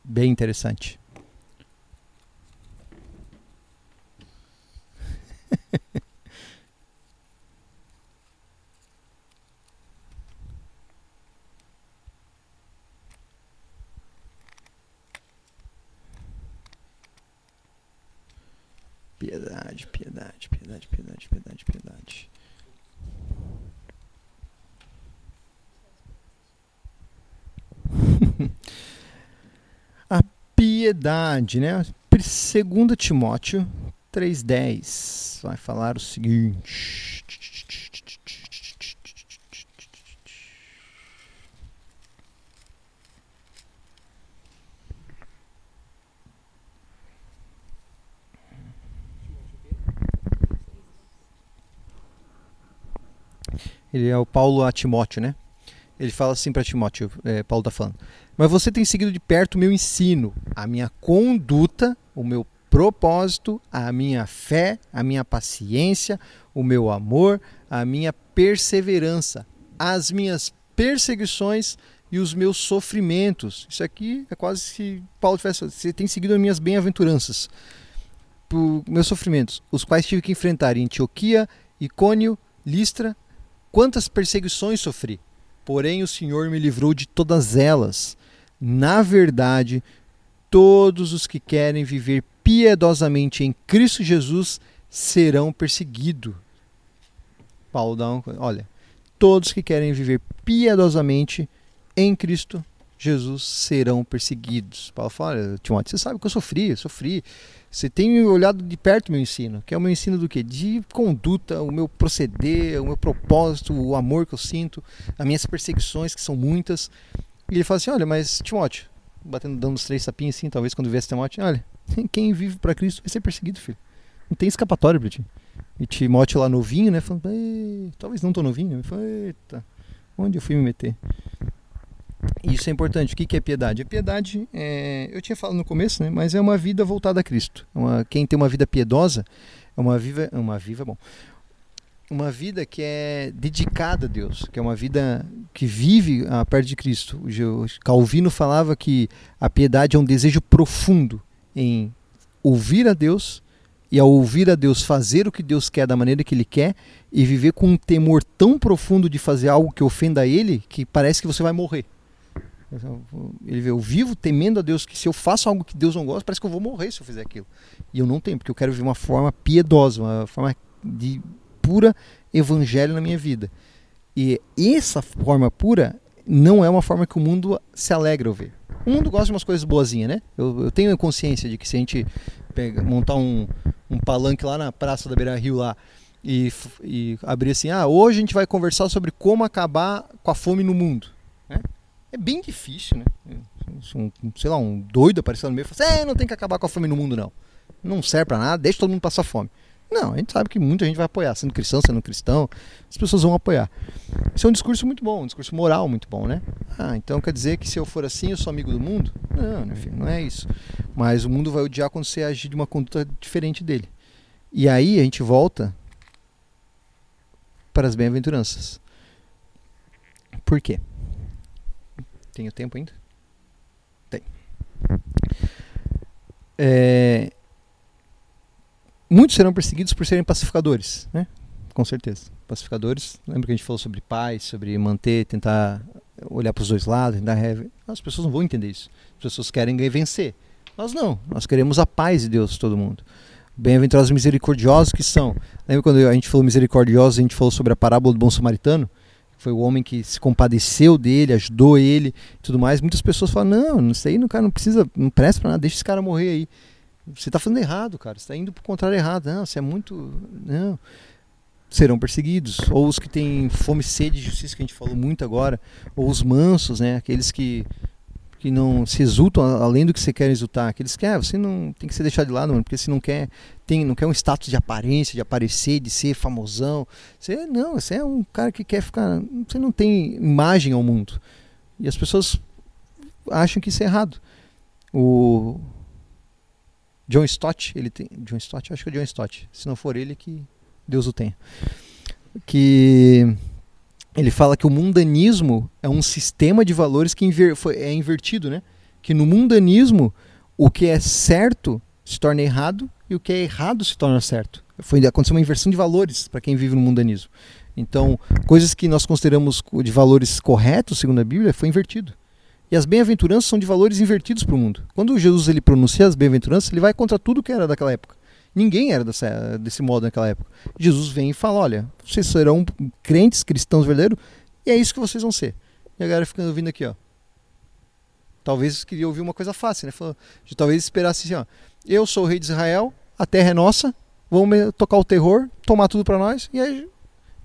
Bem interessante. Piedade, piedade, piedade, piedade, piedade, piedade. Piedade, né? 2 Timóteo 3,10 vai falar o seguinte. Ele é o Paulo a Timóteo, né? Ele fala assim para Timóteo, é, Paulo está falando. Mas você tem seguido de perto o meu ensino, a minha conduta, o meu propósito, a minha fé, a minha paciência, o meu amor, a minha perseverança, as minhas perseguições e os meus sofrimentos. Isso aqui é quase que Paulo tivesse. Você tem seguido as minhas bem-aventuranças, meus sofrimentos, os quais tive que enfrentar em Antioquia, Icônio, Listra. Quantas perseguições sofri? Porém, o Senhor me livrou de todas elas. Na verdade, todos os que querem viver piedosamente em Cristo Jesus serão perseguidos. Paulo dá um, olha, todos que querem viver piedosamente em Cristo Jesus serão perseguidos. Paulo fala, Timóteo, você sabe que eu sofri, eu sofri. Você tem olhado de perto o meu ensino, que é o meu ensino do quê? De conduta, o meu proceder, o meu propósito, o amor que eu sinto, as minhas perseguições, que são muitas. E ele fala assim: olha, mas Timóteo, batendo, dando uns três sapinhos assim, talvez quando viesse Timóteo, olha, quem vive para Cristo vai ser perseguido, filho. Não tem escapatória para ti. E Timóteo lá novinho, né? Falando, "Ei, talvez não tão novinho. Ele falou, eita, onde eu fui me meter? Isso é importante. O que é piedade? A piedade, é, eu tinha falado no começo, né? Mas é uma vida voltada a Cristo. É Uma, quem tem uma vida piedosa é uma viva, uma viva, bom, uma vida que é dedicada a Deus, que é uma vida que vive a perto de Cristo. O Calvino falava que a piedade é um desejo profundo em ouvir a Deus e ao ouvir a Deus fazer o que Deus quer da maneira que Ele quer e viver com um temor tão profundo de fazer algo que ofenda a Ele que parece que você vai morrer. Ele vê, eu vivo temendo a Deus que se eu faço algo que Deus não gosta, parece que eu vou morrer se eu fizer aquilo. E eu não tenho, porque eu quero viver uma forma piedosa, uma forma de pura evangelho na minha vida. E essa forma pura não é uma forma que o mundo se alegra ao ver. O mundo gosta de umas coisas boazinhas, né? Eu, eu tenho consciência de que se a gente pega, montar um, um palanque lá na Praça da Beira Rio lá e, e abrir assim, ah, hoje a gente vai conversar sobre como acabar com a fome no mundo. Né? É bem difícil, né? Um, sei lá, um doido aparecendo no meio e fala assim, é, não tem que acabar com a fome no mundo, não. Não serve pra nada, deixa todo mundo passar fome. Não, a gente sabe que muita gente vai apoiar, sendo cristão, sendo cristão, as pessoas vão apoiar. Isso é um discurso muito bom, um discurso moral muito bom, né? Ah, então quer dizer que se eu for assim, eu sou amigo do mundo? Não, meu filho, não é isso. Mas o mundo vai odiar quando você agir de uma conduta diferente dele. E aí a gente volta para as bem-aventuranças. Por quê? Tenho tempo ainda? Tem. É, muitos serão perseguidos por serem pacificadores, né? Com certeza. Pacificadores. Lembra que a gente falou sobre paz, sobre manter, tentar olhar para os dois lados, tentar. As pessoas não vão entender isso. As pessoas querem vencer. Nós não. Nós queremos a paz de Deus, todo mundo. Bem-aventurados misericordiosos que são. Lembra quando a gente falou misericordiosos, a gente falou sobre a parábola do bom samaritano? Foi o homem que se compadeceu dele, ajudou ele tudo mais. Muitas pessoas falam: não, isso aí não, cara, não precisa, não presta para nada, deixa esse cara morrer aí. Você está fazendo errado, cara. Você está indo para o contrário errado. Não, você é muito. Não. Serão perseguidos. Ou os que têm fome e sede de justiça, que a gente falou muito agora. Ou os mansos, né? Aqueles que que não se exultam além do que você quer exultar, aqueles que ah, você não tem que ser deixado de lado, mano, porque você não quer tem não quer um status de aparência, de aparecer, de ser famosão. Você não, você é um cara que quer ficar, você não tem imagem ao mundo. E as pessoas acham que isso é errado. O John Stott, ele tem John Stott, acho que é John Stott. Se não for ele que Deus o tenha. Que ele fala que o mundanismo é um sistema de valores que inver, foi, é invertido, né? Que no mundanismo o que é certo se torna errado e o que é errado se torna certo. Foi aconteceu uma inversão de valores para quem vive no mundanismo. Então, coisas que nós consideramos de valores corretos, segundo a Bíblia, foi invertido. E as bem-aventuranças são de valores invertidos para o mundo. Quando Jesus ele pronuncia as bem-aventuranças, ele vai contra tudo que era daquela época. Ninguém era dessa, desse modo naquela época. Jesus vem e fala: olha, vocês serão crentes, cristãos verdadeiros, e é isso que vocês vão ser. E a galera fica ouvindo aqui, ó. Talvez queria ouvir uma coisa fácil, né? Falou, talvez esperasse assim, ó. Eu sou o rei de Israel, a terra é nossa, vamos tocar o terror, tomar tudo para nós, e aí.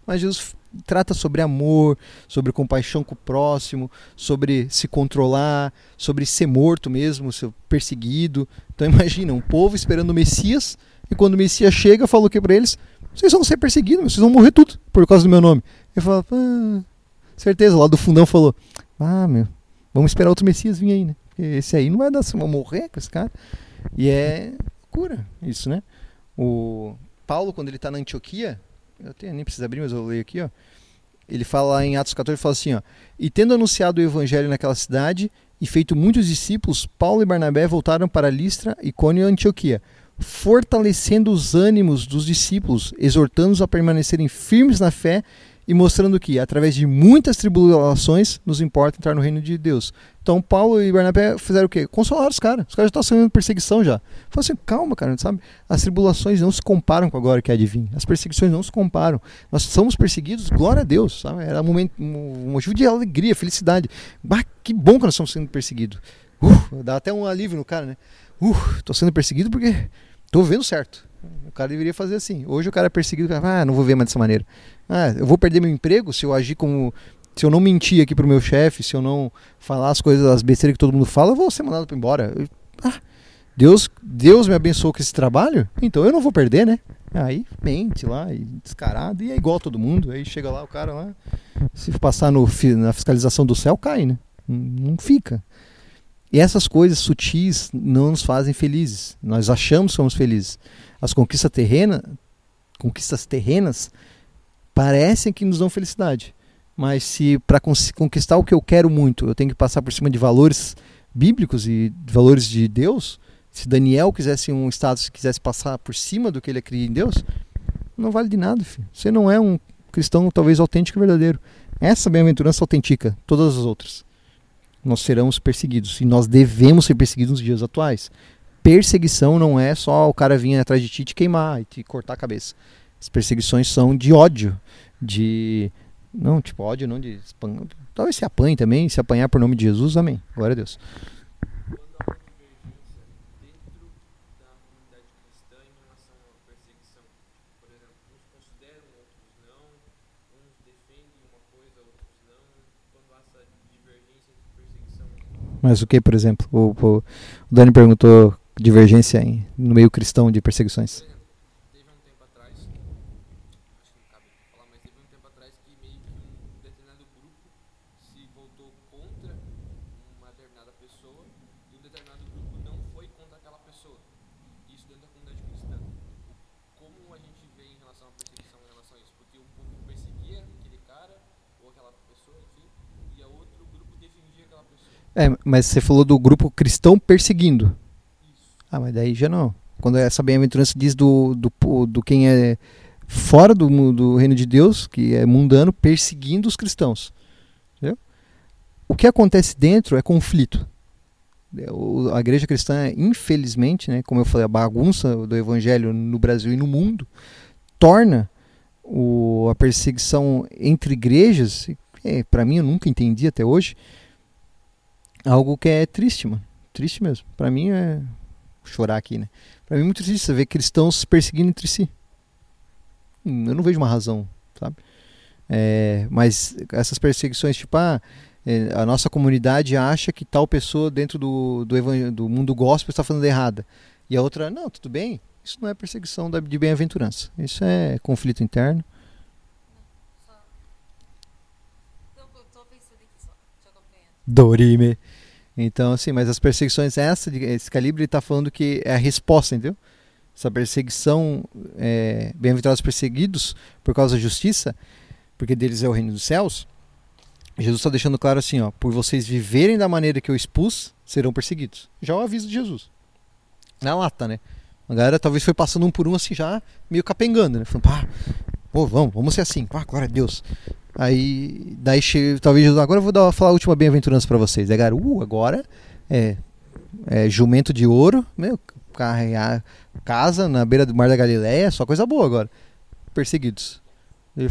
Mas Jesus trata sobre amor, sobre compaixão com o próximo, sobre se controlar, sobre ser morto mesmo, ser perseguido. Então imagina, um povo esperando o Messias e quando o Messias chega, falou o que para eles? Vocês vão ser perseguidos, vocês vão morrer tudo por causa do meu nome. Eu falo, ah, certeza, lá do fundão falou, ah, meu, vamos esperar outro Messias vir aí, né? Esse aí não vai dar, vão morrer com esse cara. E é cura isso, né? O Paulo, quando ele está na Antioquia, eu tenho, nem preciso abrir, mas eu ler aqui, ó. Ele fala em Atos 14, ele fala assim, ó, e tendo anunciado o evangelho naquela cidade e feito muitos discípulos, Paulo e Barnabé voltaram para Listra, Icônio e Antioquia, fortalecendo os ânimos dos discípulos, exortando-os a permanecerem firmes na fé e mostrando que, através de muitas tribulações, nos importa entrar no reino de Deus. Então, Paulo e Barnabé fizeram o quê? Consolaram os caras. Os caras já estão sendo perseguição já. Falaram assim, calma, cara, sabe? As tribulações não se comparam com agora que é de As perseguições não se comparam. Nós somos perseguidos, glória a Deus, sabe? Era um, momento, um motivo de alegria, felicidade. Bah, que bom que nós estamos sendo perseguidos. Dá até um alívio no cara, né? Uh, tô sendo perseguido porque Tô vendo certo. O cara deveria fazer assim. Hoje o cara é perseguido, ah, não vou ver mais dessa maneira. Ah, eu vou perder meu emprego se eu agir como. Se eu não mentir aqui pro meu chefe, se eu não falar as coisas, as besteiras que todo mundo fala, eu vou ser mandado embora. Eu, ah, Deus, Deus me abençoou com esse trabalho, então eu não vou perder, né? Aí mente lá, e descarado, e é igual todo mundo. Aí chega lá o cara lá, se passar no, na fiscalização do céu, cai, né? Não fica. E essas coisas sutis não nos fazem felizes. Nós achamos que somos felizes. As conquistas terrenas, conquistas terrenas parecem que nos dão felicidade. Mas se para conquistar o que eu quero muito, eu tenho que passar por cima de valores bíblicos e valores de Deus, se Daniel quisesse um status, quisesse passar por cima do que ele acredita em Deus, não vale de nada, filho. Você não é um cristão talvez autêntico e verdadeiro. Essa bem-aventurança autentica, todas as outras nós seremos perseguidos. E nós devemos ser perseguidos nos dias atuais. Perseguição não é só o cara vir atrás de ti e te queimar e te cortar a cabeça. As perseguições são de ódio, de. Não, tipo, ódio não de. Talvez se apanhe também, se apanhar por nome de Jesus, amém. Glória a Deus. Mas o que, por exemplo? O, o, o Dani perguntou divergência em, no meio cristão de perseguições. Um um um e um. É, mas você falou do grupo cristão perseguindo. Ah, mas daí já não. Quando essa bem-aventurança diz do, do, do quem é fora do, do reino de Deus, que é mundano, perseguindo os cristãos. Entendeu? O que acontece dentro é conflito. É, A igreja cristã, infelizmente, né, como eu falei, a bagunça do evangelho no Brasil e no mundo torna o- a perseguição entre igrejas, é, para mim eu nunca entendi até hoje, algo que é triste, mano. Triste mesmo. Pra mim é chorar aqui, né? Pra mim é muito triste ver cristãos se perseguindo entre si. Hum, Eu não vejo uma razão, sabe? É, mas essas perseguições, tipo, ah, é, a nossa comunidade acha que tal pessoa dentro do, do, do mundo gospel está falando errada. E a outra, não, tudo bem. Isso não é perseguição da- de bem-aventurança. Isso é conflito interno. Acompanhando. Dorime. Então, assim, mas as perseguições, essa, esse calibre, ele tá falando que é a resposta, entendeu? Essa perseguição, é, bem-aventurados perseguidos por causa da justiça, porque deles é o reino dos céus. Jesus está deixando claro assim, ó, por vocês viverem da maneira que eu expus, serão perseguidos. Já é o aviso de Jesus. Na lata, né? A galera talvez foi passando um por um assim já, meio capengando, né? Falando, pá, pô, vamos, vamos ser assim, pá, glória a Deus. Aí, daí talvez agora eu vou dar, falar a última bem-aventurança para vocês. Galera, uh, agora é, é jumento de ouro, meu, carregar casa na beira do mar da Galileia, só coisa boa agora. Perseguidos. E,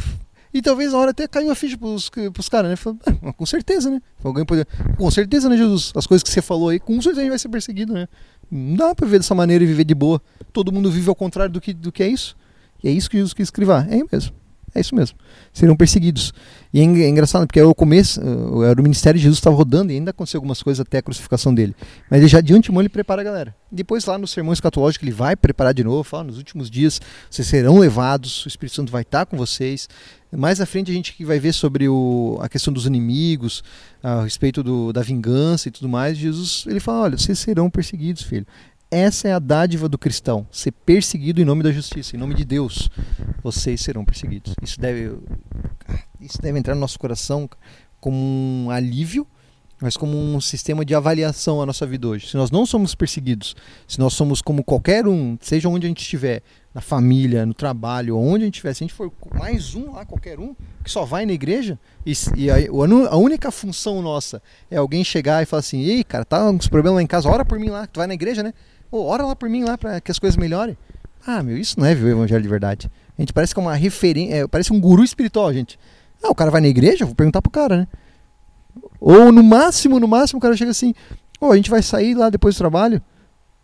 e talvez na hora até caiu a ficha pros, pros caras, né? Falou, "Ah, com certeza, né? Alguém poder, com certeza, né, Jesus? As coisas que você falou aí, com certeza a gente vai ser perseguido, né? Não dá pra viver dessa maneira e viver de boa. Todo mundo vive ao contrário do que, do que é isso. E é isso que Jesus quis escrever. É mesmo. É isso mesmo. Serão perseguidos. E é é engraçado, porque era o começo, era o ministério de Jesus estava rodando e ainda aconteceu algumas coisas até a crucificação dele. Mas ele já de antemão ele prepara a galera. Depois lá no sermão escatológico ele vai preparar de novo, fala, nos últimos dias vocês serão levados, o Espírito Santo vai estar com vocês. Mais à frente a gente vai ver sobre o, a questão dos inimigos, a respeito do, da vingança e tudo mais. Jesus ele fala, olha, vocês serão perseguidos, filho. Essa é a dádiva do cristão, ser perseguido em nome da justiça, em nome de Deus. Vocês serão perseguidos. Isso deve, isso deve entrar no nosso coração como um alívio, mas como um sistema de avaliação à nossa vida hoje. Se nós não somos perseguidos, se nós somos como qualquer um, seja onde a gente estiver, na família, no trabalho, onde a gente estiver, se a gente for mais um lá, qualquer um, que só vai na igreja, e, e a, a única função nossa é alguém chegar e falar assim: ei, cara, tá com uns problemas lá em casa, ora por mim lá, tu vai na igreja, né? Ora lá por mim lá para que as coisas melhorem. Ah, meu, isso não é viver o evangelho de verdade. A gente parece que é uma referência, parece um guru espiritual, gente. Ah, o cara vai na igreja? Vou perguntar pro cara, né? Ou no máximo, no máximo, o cara chega assim: Ô, a gente vai sair lá depois do trabalho.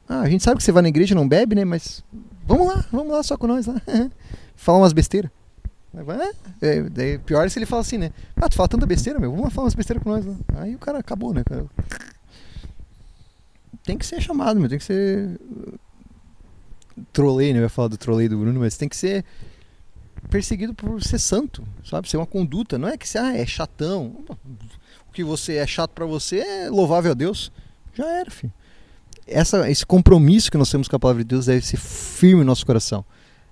Ah, a gente sabe que você vai na igreja não bebe, né? Mas vamos lá, vamos lá só com nós lá. Falar umas besteiras. "É, é, pior é se ele fala assim, né? Ah, tu fala tanta besteira, meu, vamos falar umas besteiras com nós lá. Aí o cara acabou, né? cara? Tem que ser chamado, meu, tem que ser. Trolei, né? Eu ia falar do trolei do Bruno, mas tem que ser perseguido por ser santo, sabe? Ser uma conduta. Não é que você ah, é chatão. O que você é chato pra você é louvável a Deus. Já era, filho. Essa, esse compromisso que nós temos com a palavra de Deus deve ser firme no nosso coração.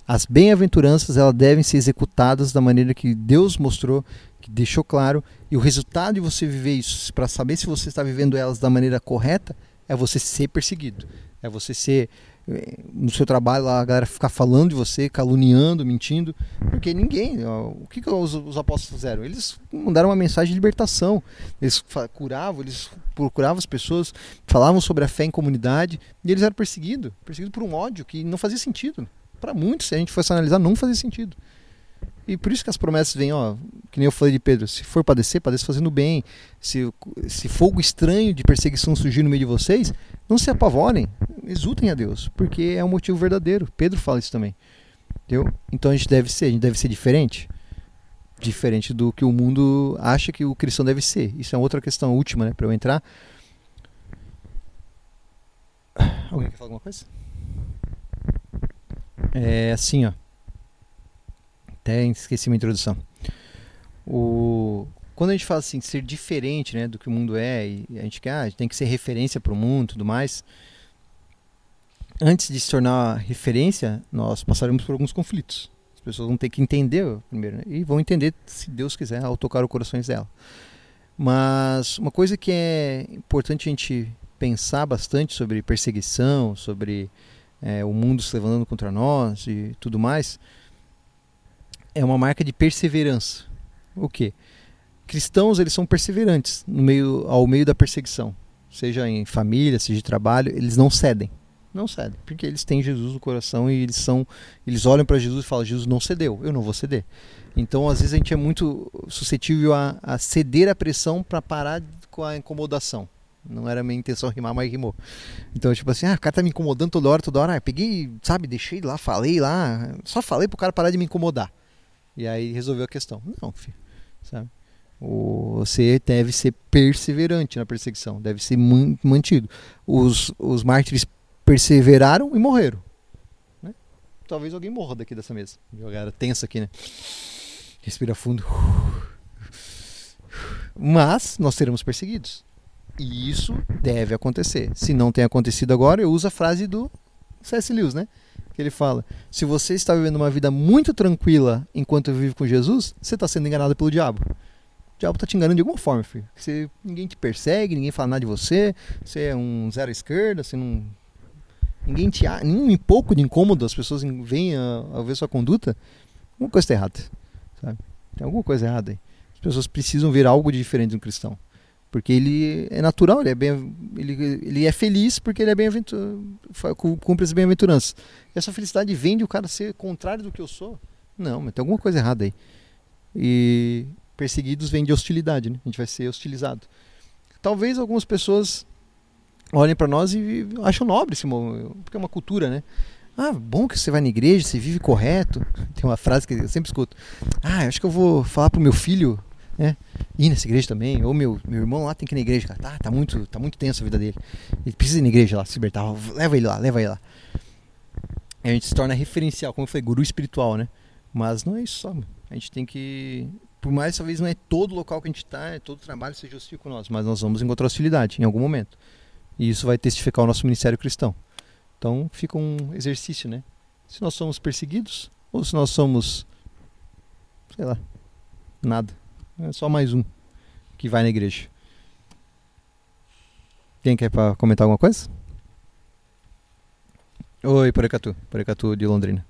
As bem-aventuranças elas devem ser executadas da maneira que Deus mostrou, que deixou claro, e o resultado de você viver isso, para saber se você está vivendo elas da maneira correta, é você ser perseguido. É você ser eh, no seu trabalho lá, a galera ficar falando de você, caluniando, mentindo, porque ninguém, o que, que os, os apóstolos fizeram? Eles mandaram uma mensagem de libertação, eles curavam, eles procuravam as pessoas, falavam sobre a fé em comunidade, e eles eram perseguidos, perseguidos por um ódio que não fazia sentido. Para muitos, se a gente fosse analisar, não fazia sentido. E por isso que as promessas vêm, ó, que nem eu falei de Pedro, se for padecer, padeça fazendo bem. Se, se fogo estranho de perseguição surgir no meio de vocês, não se apavorem, exultem a Deus, porque é um motivo verdadeiro. Pedro fala isso também. Entendeu? Então a gente deve ser, a gente deve ser diferente. Diferente do que o mundo acha que o cristão deve ser. Isso é outra questão última, né, para eu entrar. Alguém quer falar alguma coisa? É assim, ó. Até esqueci minha introdução. O... Quando a gente fala assim, ser diferente né, do que o mundo é, e a gente quer, ah, tem que ser referência para o mundo e tudo mais. Antes de se tornar referência, nós passaremos por alguns conflitos. As pessoas vão ter que entender primeiro, né, e vão entender, se Deus quiser, ao tocar os corações dela. Mas uma coisa que é importante a gente pensar bastante sobre perseguição, sobre é, o mundo se levantando contra nós e tudo mais, é uma marca de perseverança. O quê? Cristãos eles são perseverantes no meio, ao meio da perseguição, seja em família, seja de trabalho, eles não cedem, não cedem, porque eles têm Jesus no coração e eles são, eles olham para Jesus e falam: Jesus não cedeu, eu não vou ceder. Então às vezes a gente é muito suscetível a, a ceder a pressão para parar com a incomodação. Não era minha intenção rimar, mas rimou. Então, tipo assim, ah, o cara tá me incomodando toda hora, toda hora. Ah, peguei, sabe, deixei lá, falei lá. Só falei pro cara parar de me incomodar. E aí resolveu a questão. Não, filho, sabe? Você deve ser perseverante na perseguição, deve ser mantido. Os, os mártires perseveraram e morreram. Né? Talvez alguém morra daqui dessa mesa. Jogaram tensa aqui, né? Respira fundo. Mas nós seremos perseguidos. E isso deve acontecer. Se não tem acontecido agora, eu uso a frase do C.S. Lewis, né? Que ele fala: se você está vivendo uma vida muito tranquila enquanto vive com Jesus, você está sendo enganado pelo diabo. O diabo está te enganando de alguma forma, filho. Você, ninguém te persegue, ninguém fala nada de você, você é um zero esquerda, você não. Ninguém te. Nem um pouco de incômodo, as pessoas veem a, a ver sua conduta. Alguma coisa está errada. Sabe? Tem alguma coisa errada aí. As pessoas precisam ver algo de diferente no cristão. Porque ele é natural, ele é, bem, ele, ele é feliz porque ele é bem cumpre as bem-aventuranças. Essa felicidade vem de o cara ser contrário do que eu sou? Não, mas tem alguma coisa errada aí. E perseguidos vem de hostilidade, né? A gente vai ser hostilizado. Talvez algumas pessoas olhem para nós e acham nobre esse porque é uma cultura, né? Ah, bom que você vai na igreja, você vive correto. Tem uma frase que eu sempre escuto. Ah, acho que eu vou falar pro meu filho né? Ir nessa igreja também. Ou meu, meu irmão lá tem que ir na igreja, cara. Tá, tá muito, tá muito tenso a vida dele. Ele precisa ir na igreja lá, se libertar. Leva ele lá, leva ele lá. E a gente se torna referencial, como eu falei, guru espiritual, né? Mas não é isso só. A gente tem que. Por mais talvez não é todo local que a gente está, é todo trabalho seja hostil com nós, mas nós vamos encontrar hostilidade em algum momento. E isso vai testificar o nosso ministério cristão. Então fica um exercício, né? Se nós somos perseguidos ou se nós somos, sei lá, nada. É só mais um que vai na igreja. Quem quer comentar alguma coisa? Oi, Porecatu. Porecatu de Londrina.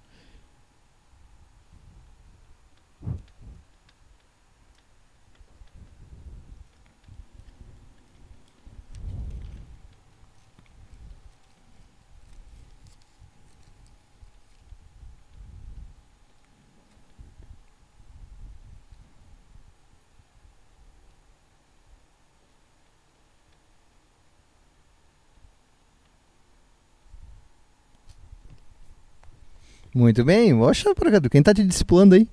Muito bem, Poxa, Poracatu, quem tá te discipulando aí?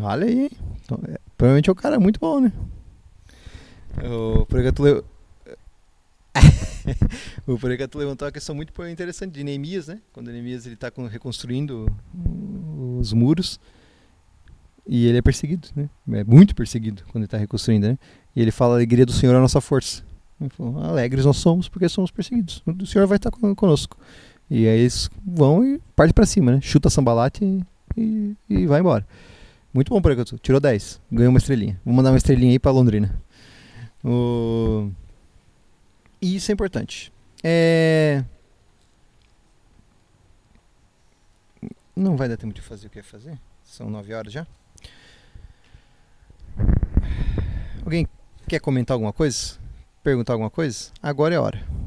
Olha aí. Então, é, provavelmente é um cara muito bom, né? O Poracatu le... o Poracatu levantou uma questão muito interessante de Neemias, né? Quando Neemias ele tá reconstruindo os muros e ele é perseguido, né? É muito perseguido quando ele está reconstruindo, né? E ele fala: a alegria do Senhor é a nossa força. Ele falou, alegres nós somos porque somos perseguidos. O Senhor vai estar conosco. E aí eles vão e parte para cima, né? Chuta a sambalate e, e, e, vai embora. Muito bom, Pregato. Tirou 10. Ganhou uma estrelinha. Vou mandar uma estrelinha aí para Londrina. O... E isso é importante. É... Não vai dar tempo de fazer o que é fazer? São 9 horas já? Alguém quer comentar alguma coisa? Perguntar alguma coisa? Agora é a hora.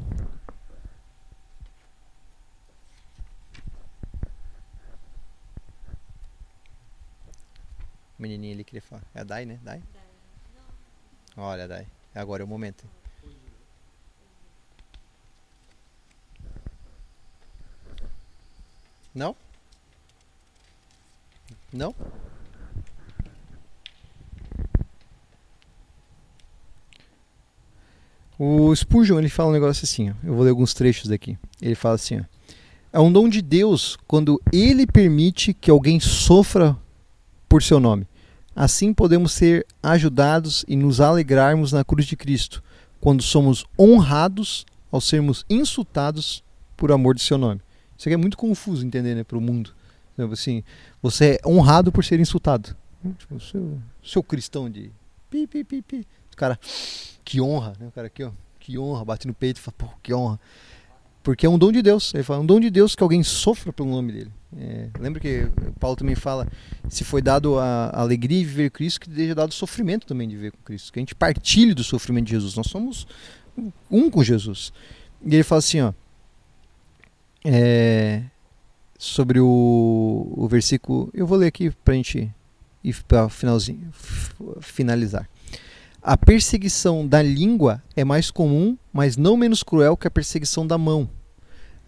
Menininha ali queria falar. É a Dai, né? Dai? Olha, Dai. Agora é o momento. Não? Não? O Spurgeon ele fala um negócio assim, ó. eu vou ler alguns trechos daqui. Ele fala assim: ó, é um dom de Deus quando ele permite que alguém sofra por seu nome. Assim podemos ser ajudados e nos alegrarmos na cruz de Cristo, quando somos honrados ao sermos insultados por amor de seu nome. Isso aqui é muito confuso entender né, para o mundo. Assim, você é honrado por ser insultado. Tipo, seu, seu cristão de Pi, pi, pi, pi. O cara, que honra, né? O cara aqui, ó, que honra, bate no peito e fala, pô, que honra. Porque é um dom de Deus. Ele fala, é um dom de Deus que alguém sofra pelo nome dele. É, lembra que Paulo também fala, se foi dado a alegria de viver Cristo, que seja dado sofrimento também de viver com Cristo. Que a gente partilhe do sofrimento de Jesus. Nós somos um com Jesus. E ele fala assim, ó, é, sobre o, o versículo, eu vou ler aqui para a gente ir para finalizar. A perseguição da língua é mais comum, mas não menos cruel que a perseguição da mão.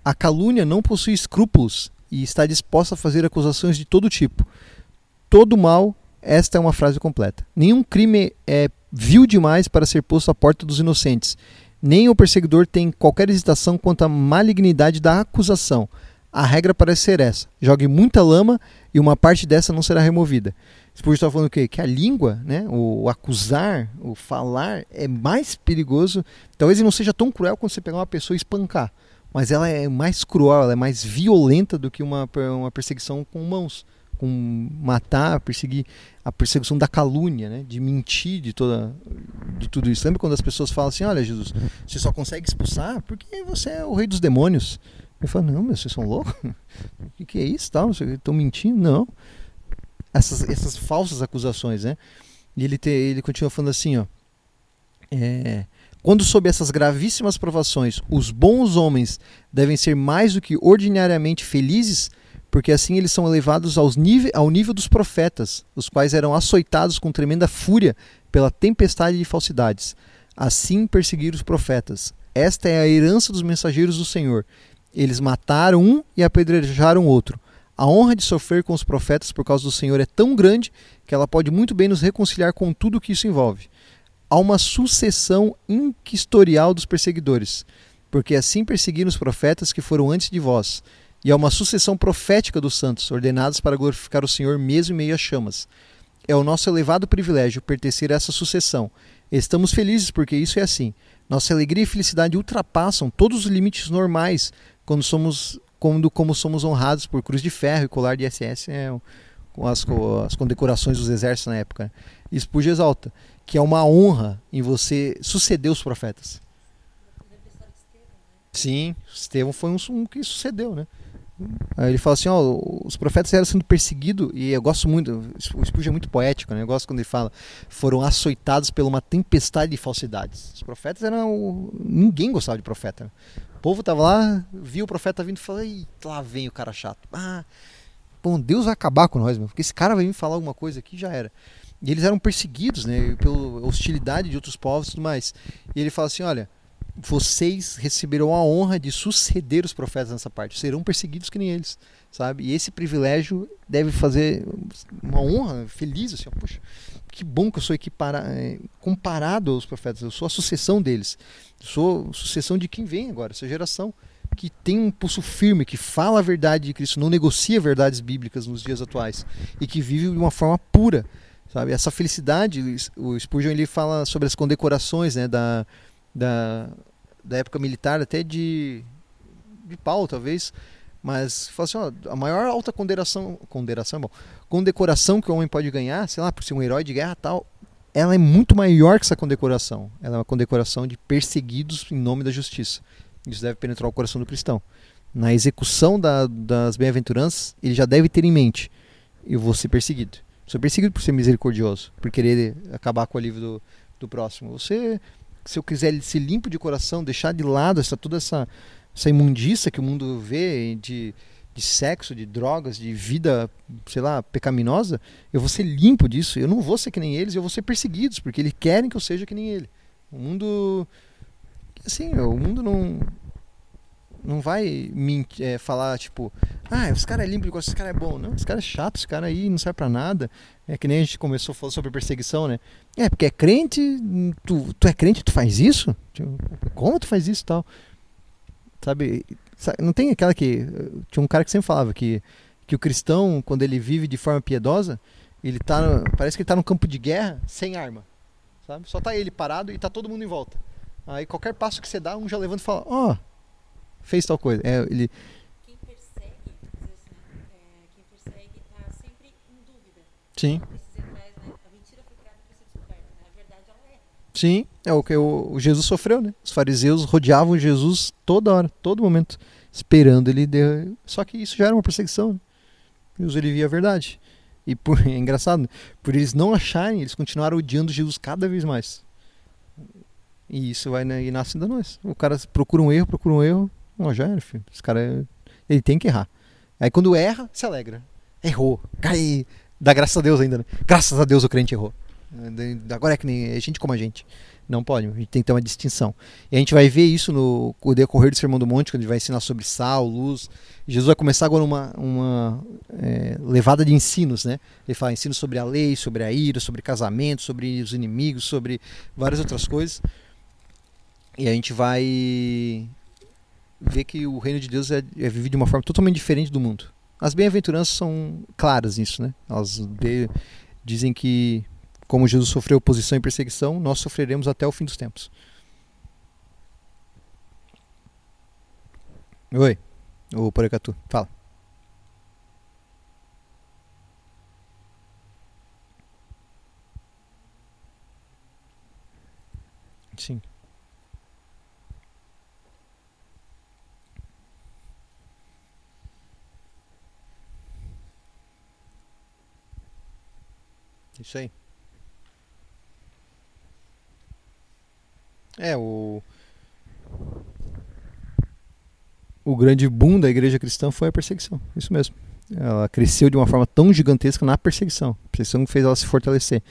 A calúnia não possui escrúpulos e está disposta a fazer acusações de todo tipo. Todo mal, esta é uma frase completa. Nenhum crime é vil demais para ser posto à porta dos inocentes. Nem o perseguidor tem qualquer hesitação quanto à malignidade da acusação. A regra parece ser essa: jogue muita lama e uma parte dessa não será removida. Spurgeon está falando o quê? Que a língua, né, o, acusar, o falar, é mais perigoso. Talvez ele não seja tão cruel quando você pegar uma pessoa e espancar, mas ela é mais cruel, ela é mais violenta do que uma, uma perseguição com mãos, com matar, perseguir, a perseguição da calúnia, né, de mentir, de toda, de tudo isso. Lembra quando as pessoas falam assim, olha Jesus, você só consegue expulsar porque você é o rei dos demônios. Eu falo, não, mas vocês são loucos? O que, que é isso? Tal? Estão mentindo? Não essas, essas falsas acusações, né? E ele, te, ele continua falando assim, ó. é, quando sob essas gravíssimas provações, os bons homens devem ser mais do que ordinariamente felizes, porque assim eles são elevados aos nível, ao nível dos profetas, os quais eram açoitados com tremenda fúria pela tempestade de falsidades. Assim perseguiram os profetas. Esta é a herança dos mensageiros do Senhor. Eles mataram um e apedrejaram outro. A honra de sofrer com os profetas por causa do Senhor é tão grande que ela pode muito bem nos reconciliar com tudo o que isso envolve. Há uma sucessão inquistorial dos perseguidores, porque assim perseguiram os profetas que foram antes de vós. E há uma sucessão profética dos santos, ordenados para glorificar o Senhor mesmo em meio às chamas. É o nosso elevado privilégio pertencer a essa sucessão. Estamos felizes porque isso é assim. Nossa alegria e felicidade ultrapassam todos os limites normais quando somos quando como somos honrados por cruz de ferro e colar de SS, é, com as, as condecorações dos exércitos na época. E Spurgeon exalta que é uma honra em você suceder os profetas. Né? Sim, Estevão foi um, um que sucedeu, né? Aí ele fala assim, ó, os profetas eram sendo perseguidos, e eu gosto muito, o Spurgeon é muito poético, né? Eu gosto quando ele fala, foram açoitados por uma tempestade de falsidades. Os profetas eram, ninguém gostava de profeta. Povo tava lá, viu o profeta vindo e falou, Ih, lá vem o cara chato. Ah, bom, Deus vai acabar com nós, meu, porque esse cara vai vir falar alguma coisa aqui, já era. E eles eram perseguidos, né, pela hostilidade de outros povos e tudo mais. E ele fala assim, olha, vocês receberão a honra de suceder os profetas nessa parte, serão perseguidos que nem eles, sabe? E esse privilégio deve fazer uma honra feliz, assim, ó, puxa, que bom que eu sou equipara, eh, comparado aos profetas, eu sou a sucessão deles, eu sou sucessão de quem vem agora, essa geração que tem um pulso firme, que fala a verdade de Cristo, não negocia verdades bíblicas nos dias atuais e que vive de uma forma pura, sabe? Essa felicidade, o Spurgeon ele fala sobre as condecorações, né, da da, da época militar, até de, de Paulo, talvez. Mas fala assim, ó, a maior alta condecoração, é bom, condecoração que o homem pode ganhar, sei lá, por ser um herói de guerra tal, ela é muito maior que essa condecoração. Ela é uma condecoração de perseguidos em nome da justiça. Isso deve penetrar o coração do cristão. Na execução da, das bem-aventuranças, ele já deve ter em mente: eu vou ser perseguido. Sou perseguido por ser misericordioso, por querer acabar com o alívio do, do próximo. Você se eu quiser ser limpo de coração, deixar de lado essa toda essa, essa imundícia que o mundo vê de, de sexo, de drogas, de vida, sei lá, pecaminosa, eu vou ser limpo disso. Eu não vou ser que nem eles, eu vou ser perseguidos, porque eles querem que eu seja que nem ele. O mundo. Assim, o mundo não. Não vai me é, falar, tipo, ah, esse cara é limpo esse cara é bom. Não, esse cara é chato, esse cara aí não serve pra nada. É que nem a gente começou a falar sobre perseguição, né? É, porque é crente, tu, tu é crente, tu faz isso? Tipo, Como tu faz isso e tal? Sabe, sa- não tem aquela que. Tinha um cara que sempre falava que, que o cristão, quando ele vive de forma piedosa, ele tá. no- parece que ele tá num campo de guerra sem arma. Sabe? Só tá ele parado e tá todo mundo em volta. Aí qualquer passo que você dá, um já levanta e fala, ó, fez tal coisa. É, ele, Quem persegue, às vezes, quem persegue está sempre em dúvida. sim, Precisa ir atrás? A mentira foi criada para ser descoberta? A Sim, é o que o, Jesus sofreu, né? Os fariseus rodeavam Jesus toda hora, todo momento, esperando ele. De... Só que isso já era uma perseguição. Né? Jesus ele via a verdade. E por, é engraçado, né? por eles não acharem, eles continuaram odiando Jesus cada vez mais. E isso vai né, e nasce da nós. O cara procura um erro, procura um erro, ó, já era, filho. Esse cara ele tem que errar. Aí quando erra, se alegra. Errou, cai, dá graças a Deus ainda, né? Graças a Deus o crente errou. Agora é que nem é gente como a gente. Não pode, a gente tem que ter uma distinção. E a gente vai ver isso no, decorrer do Sermão do Monte, quando ele vai ensinar sobre sal, luz. Jesus vai começar agora uma, uma é, levada de ensinos, né? Ele fala ensinos sobre a lei, sobre a ira, sobre casamento, sobre os inimigos, sobre várias outras coisas. E a gente vai ver que o reino de Deus é, é vivido de uma forma totalmente diferente do mundo. As bem-aventuranças são claras nisso, né? Elas de, dizem que como Jesus sofreu oposição e perseguição, nós sofreremos até o fim dos tempos. Oi, o Porecatu, fala. Sim. Isso aí. É, o. O grande boom da igreja cristã foi a perseguição. Isso mesmo. Ela cresceu de uma forma tão gigantesca na perseguição. A perseguição fez ela se fortalecer.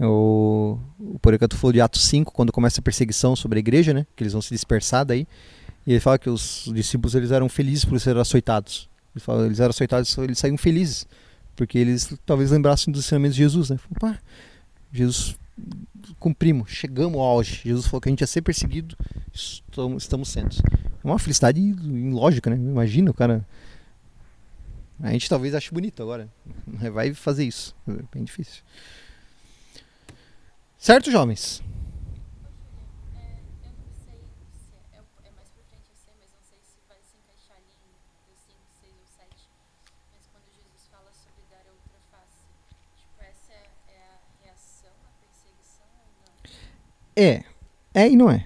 O, o Porecato falou de Atos 5, quando começa a perseguição sobre a igreja, né? Que eles vão se dispersar daí. E ele fala que os discípulos eles eram felizes por serem açoitados. Ele fala, eles eram açoitados, eles saíam felizes. Porque eles talvez lembrassem dos ensinamentos de Jesus, né? Falaram, Jesus cumprimos, chegamos ao auge. Jesus falou que a gente ia ser perseguido, estamos, estamos sendo. É uma felicidade ilógica, né? Imagina o cara. A gente talvez ache bonito agora. Vai fazer isso. É bem difícil. Certo, jovens? É, eu não sei se é, é mais pra frente a ser, mas não sei se vai se encaixar ali no 5, 6 ou 7. Mas quando Jesus fala sobre dar outra face, tipo, essa é, é a reação à perseguição ou não? É. É e não é.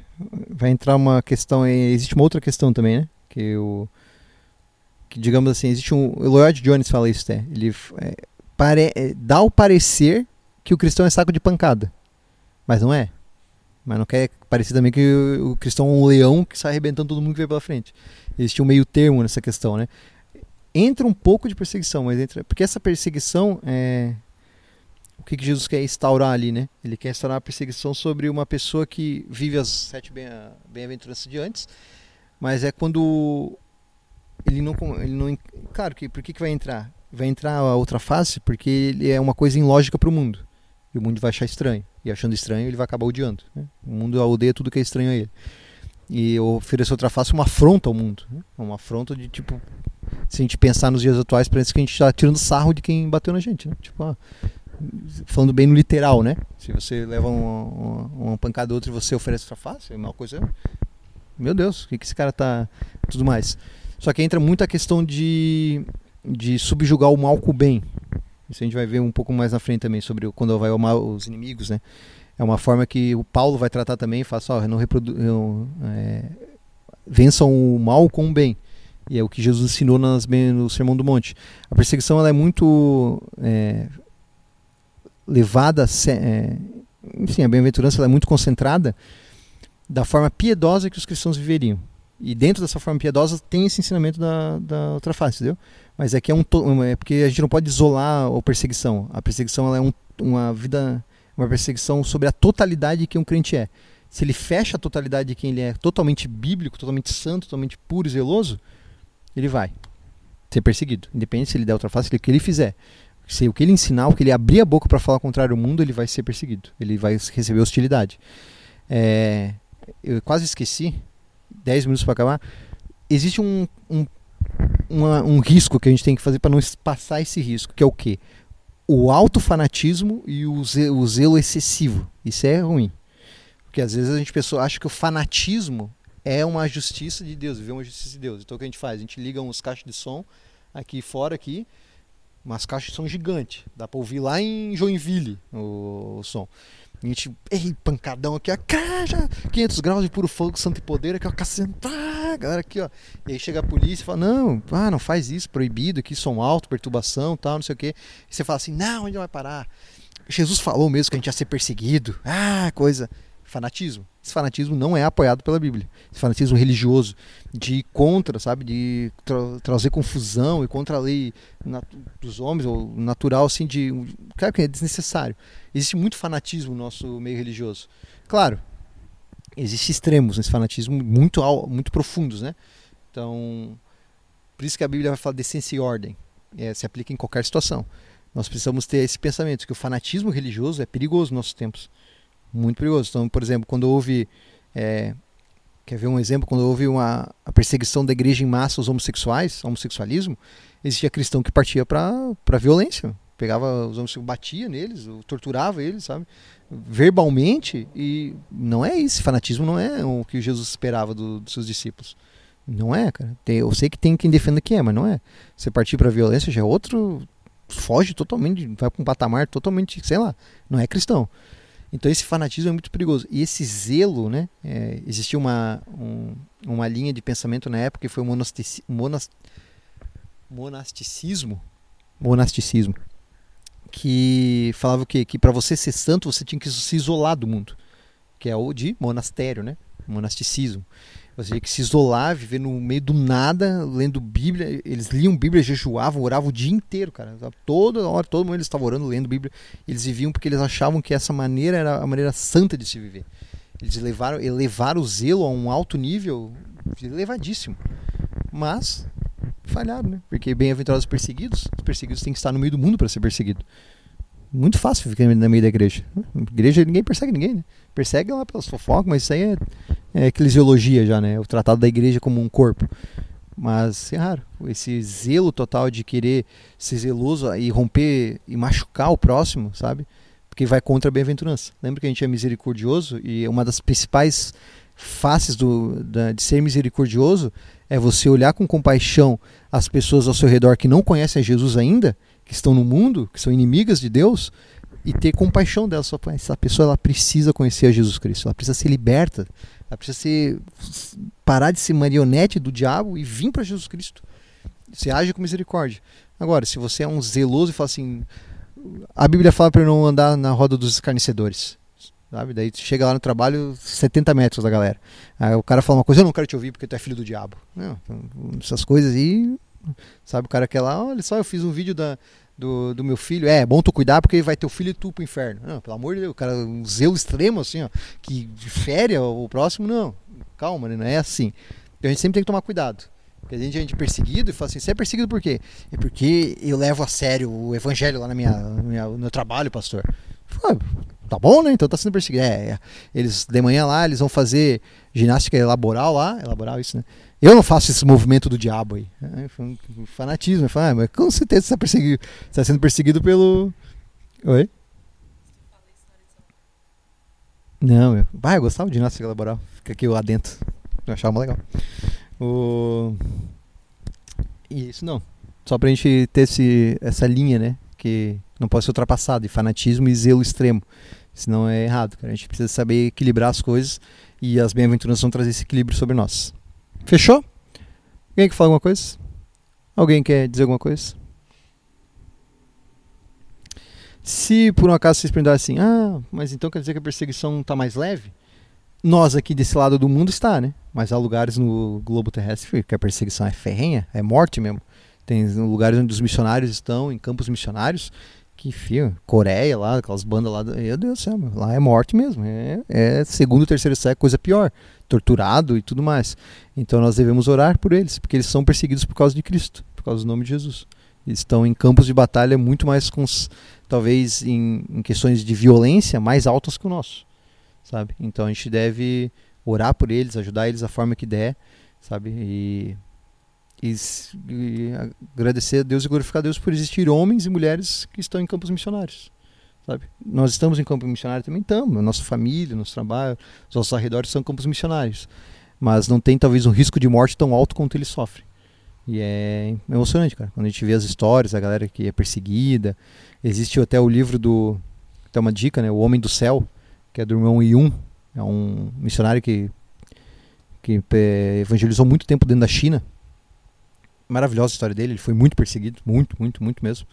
Vai entrar uma questão. Existe uma outra questão também, né? Que o. Que digamos assim, existe um. O Lloyd Jones fala isso até. Ele é, pare, é, dá o parecer que o cristão é saco de pancada. Mas não é. Mas não quer parecer também que o, o cristão é um leão que sai arrebentando todo mundo que vem pela frente. Existe um meio termo nessa questão, né? Entra um pouco de perseguição, mas entra. Porque essa perseguição é. Que, que Jesus quer instaurar ali, né? Ele quer instaurar a perseguição sobre uma pessoa que vive as sete bem- bem-aventuranças de antes, mas é quando ele não, ele não. Claro que por que, que vai entrar? Vai entrar a outra face porque ele é uma coisa ilógica para o mundo. E o mundo vai achar estranho. E achando estranho, ele vai acabar odiando. né? O mundo odeia tudo que é estranho a ele. E oferecer outra face uma afronta ao mundo. né? Uma afronta de tipo. Se a gente pensar nos dias atuais, parece que a gente está tirando sarro de quem bateu na gente. Né? Tipo, ah, falando bem no literal, né? Se você leva uma, uma, uma pancada outra e você oferece outra face, é uma coisa. Meu Deus, o que, que esse cara tá. Tudo mais. Só que entra muito a questão de, de subjugar o mal com o bem. Isso a gente vai ver um pouco mais na frente também, sobre quando vai amar os inimigos, né? É uma forma que o Paulo vai tratar também, fala assim, ó, não reprodu é, vençam o mal com o bem. E é o que Jesus ensinou nas, no Sermão do Monte. A perseguição ela é muito é, levada, é, enfim, a bem-aventurança é muito concentrada da forma piedosa que os cristãos viveriam. E dentro dessa forma piedosa tem esse ensinamento da, da outra face, entendeu? Mas é que é um é porque a gente não pode isolar a perseguição. A perseguição é um, uma vida, uma perseguição sobre a totalidade de quem um crente é. Se ele fecha a totalidade de quem ele é, totalmente bíblico, totalmente santo, totalmente puro e zeloso, ele vai ser perseguido, independente se ele der outra face, o que ele fizer. Se o que ele ensinar, o que ele abrir a boca para falar contrário ao mundo, ele vai ser perseguido. Ele vai receber hostilidade. É, eu quase esqueci, 10 minutos para acabar. Existe um, um, uma- um risco que a gente tem que fazer para não passar esse risco, que é o quê? O alto fanatismo e o ze- o zelo excessivo. Isso é ruim. Porque às vezes a gente pessoa acha que o fanatismo é uma justiça de Deus, viver uma justiça de Deus. Então o que a gente faz? A gente liga uns caixas de som aqui fora aqui, umas caixas de som gigantes. Dá para ouvir lá em Joinville o, o som. A gente, ei, pancadão aqui, cá, já, 500 graus de puro fogo, santo e poder, aqui, ó, cacete, tá, galera, aqui, ó. E aí chega a polícia e fala, não, ah, não faz isso, proibido, aqui, som alto, perturbação, tal, não sei o quê. E você fala assim, não, onde vai parar? Jesus falou mesmo que a gente ia ser perseguido, ah, coisa, fanatismo. Esse fanatismo não é apoiado pela Bíblia. Esse fanatismo religioso de ir contra, sabe, de tra trazer confusão e contra a lei dos homens ou natural assim de, claro que é desnecessário. Existe muito fanatismo no nosso meio religioso. Claro, existem extremos nesse fanatismo muito muito profundos, né? Então, por isso que a Bíblia vai falar de decência e ordem. É, se aplica em qualquer situação. Nós precisamos ter esse pensamento que o fanatismo religioso é perigoso nos nossos tempos muito perigoso. Então, por exemplo, quando houve. É, quer ver um exemplo? Quando houve uma, a perseguição da igreja em massa aos homossexuais, homossexualismo, existia cristão que partia para a violência. Pegava os homossexuais, batia neles, torturava eles, sabe? Verbalmente, e não é isso. Fanatismo não é o que Jesus esperava do, dos seus discípulos. Não é, cara. Tem, eu sei que tem quem defenda que é, mas não é. Você partir para violência já é outro. Foge totalmente, vai para um patamar totalmente, sei lá, não é cristão. Então esse fanatismo é muito perigoso. E esse zelo, né? É, existia uma, um, uma linha de pensamento na época que foi o monastici, monas, monasticismo, monasticismo, que falava o quê? Que para você ser santo você tinha que se isolar do mundo, que é o de monastério, né? Monasticismo. Você tinha que se isolar, viver no meio do nada, lendo Bíblia. Eles liam Bíblia, jejuavam, oravam o dia inteiro, cara. Toda hora, todo mundo eles estavam orando, lendo Bíblia. Eles viviam porque eles achavam que essa maneira era a maneira santa de se viver. Eles elevaram, elevaram o zelo a um alto nível elevadíssimo. Mas falharam, né? Porque bem-aventurados os perseguidos, os perseguidos têm que estar no meio do mundo para ser perseguido. Muito fácil ficar no meio da igreja. igreja ninguém persegue ninguém, né? Persegue lá pelas fofocas, mas isso aí é é, eclesiologia já, né? O tratado da igreja como um corpo. Mas é raro. Esse zelo total de querer ser zeloso e romper e machucar o próximo, sabe? Porque vai contra a bem-aventurança. Lembra que a gente é misericordioso e uma das principais faces do, da, de ser misericordioso é você olhar com compaixão as pessoas ao seu redor que não conhecem Jesus ainda, que estão no mundo, que são inimigas de Deus, e ter compaixão dela. Só, essa pessoa ela precisa conhecer a Jesus Cristo, ela precisa ser liberta ela precisa ser, parar de ser marionete do diabo e vir para Jesus Cristo. Você age com misericórdia. Agora, se você é um zeloso e fala assim. A Bíblia fala para não andar na roda dos escarnecedores. Sabe? Daí chega lá no trabalho, 70 metros da galera. Aí o cara fala uma coisa, eu não quero te ouvir porque tu é filho do diabo. Não, essas coisas aí. Sabe, o cara quer lá, olha só, eu fiz um vídeo da, do, do meu filho. É, é bom tu cuidar porque vai ter o filho e tu pro inferno. Não, pelo amor de Deus, o cara, um zelo extremo assim, ó, que difere o próximo, não. Calma, né? não é assim. Então a gente sempre tem que tomar cuidado. Porque a gente, a gente é perseguido e fala assim, você é perseguido por quê? É porque eu levo a sério o evangelho lá na minha, minha no meu trabalho, pastor. Tá bom, né? Então tá sendo perseguido. É, é, eles de manhã lá, eles vão fazer ginástica laboral lá, laboral isso, né? Eu não faço esse movimento do diabo aí. É, um fanatismo. Falo, ah, mas com certeza você está está sendo perseguido pelo. Oi? Não, eu. Vai, eu gostava de ginástica laboral. Fica aqui lá dentro. Eu achava legal. O... Isso não. Só pra gente ter esse, essa linha, né? Que não pode ser ultrapassado de fanatismo e zelo extremo. Senão é errado, cara. A gente precisa saber equilibrar as coisas e as bem-aventuranças vão trazer esse equilíbrio sobre nós. Fechou? Alguém quer falar alguma coisa? Alguém quer dizer alguma coisa? Se por um acaso vocês perguntarem assim, ah, mas então quer dizer que a perseguição está mais leve? Nós aqui desse lado do mundo está, né? Mas há lugares no globo terrestre que a perseguição é ferrenha, é morte mesmo. Tem lugares onde os missionários estão, em campos missionários, que fio, Coreia lá, aquelas bandas lá, meu Deus do céu, lá é morte mesmo. É, é segundo, terceiro século, coisa pior torturado e tudo mais. Então nós devemos orar por eles, porque eles são perseguidos por causa de Cristo, por causa do nome de Jesus. Eles estão em campos de batalha muito mais com, talvez em, em questões de violência mais altas que o nosso, sabe? Então a gente deve orar por eles, ajudar eles da forma que der, sabe? E, e, e agradecer a Deus e glorificar a Deus por existir homens e mulheres que estão em campos missionários sabe? Nós estamos em campo missionário também, estamos. Nossa família, nosso trabalho, os nossos arredores são campos missionários. Mas não tem talvez um risco de morte tão alto quanto eles sofrem. E é emocionante, cara. Quando a gente vê as histórias, a galera que é perseguida. Existe até o livro do. Tem uma dica, né? O Homem do Céu. que é do irmão Yun. É um missionário que, que é, evangelizou muito tempo dentro da China. Maravilhosa a história dele. Ele foi muito perseguido, muito, muito, muito mesmo.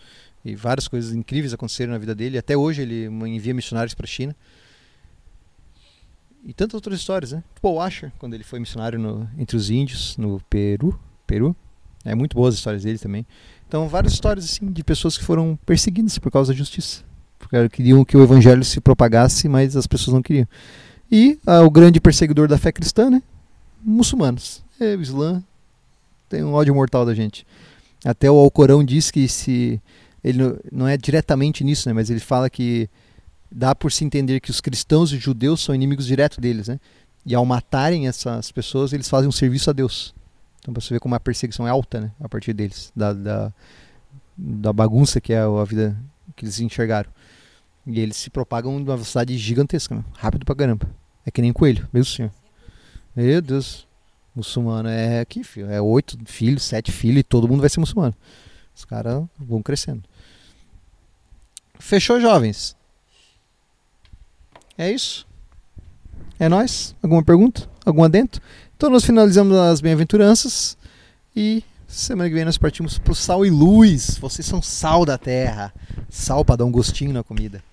E várias coisas incríveis aconteceram na vida dele. Até hoje ele envia missionários para a China. E tantas outras histórias, né? Paul Washer, quando ele foi missionário no, entre os índios, no Peru. Peru. É muito boas as histórias dele também. Então, várias histórias assim de pessoas que foram perseguidas por causa da justiça. Porque queriam que o evangelho se propagasse, mas as pessoas não queriam. E ah, o grande perseguidor da fé cristã, né? Muçulmanos. É, o Islã tem um ódio mortal da gente. Até o Alcorão diz que se ele não é diretamente nisso, né, mas ele fala que dá por se entender que os cristãos e judeus são inimigos diretos deles, né? E ao matarem essas pessoas, eles fazem um serviço a Deus. Então, para você ver como a perseguição é alta, né? A partir deles, da, da, da bagunça que é a vida que eles enxergaram. E eles se propagam numa velocidade gigantesca, né? rápido pra caramba. É que nem coelho, meu senhor. Meu Deus. Muçulmano é aqui, filho. É oito filhos, sete filhos e todo mundo vai ser muçulmano. Os caras vão crescendo. Fechou, jovens? É isso? É nós? Alguma pergunta? Algum adento? Então nós finalizamos as bem-aventuranças e semana que vem nós partimos pro sal e luz. Vocês são sal da terra. Sal para dar um gostinho na comida.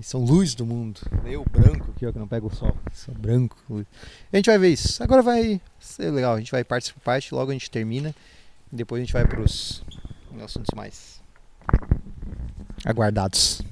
São luz do mundo. Eu branco aqui, ó, que não pego o sol. Sou branco. A gente vai ver isso. Agora vai ser legal. A gente vai parte por parte, logo a gente termina. E depois a gente vai pros assuntos mais aguardados.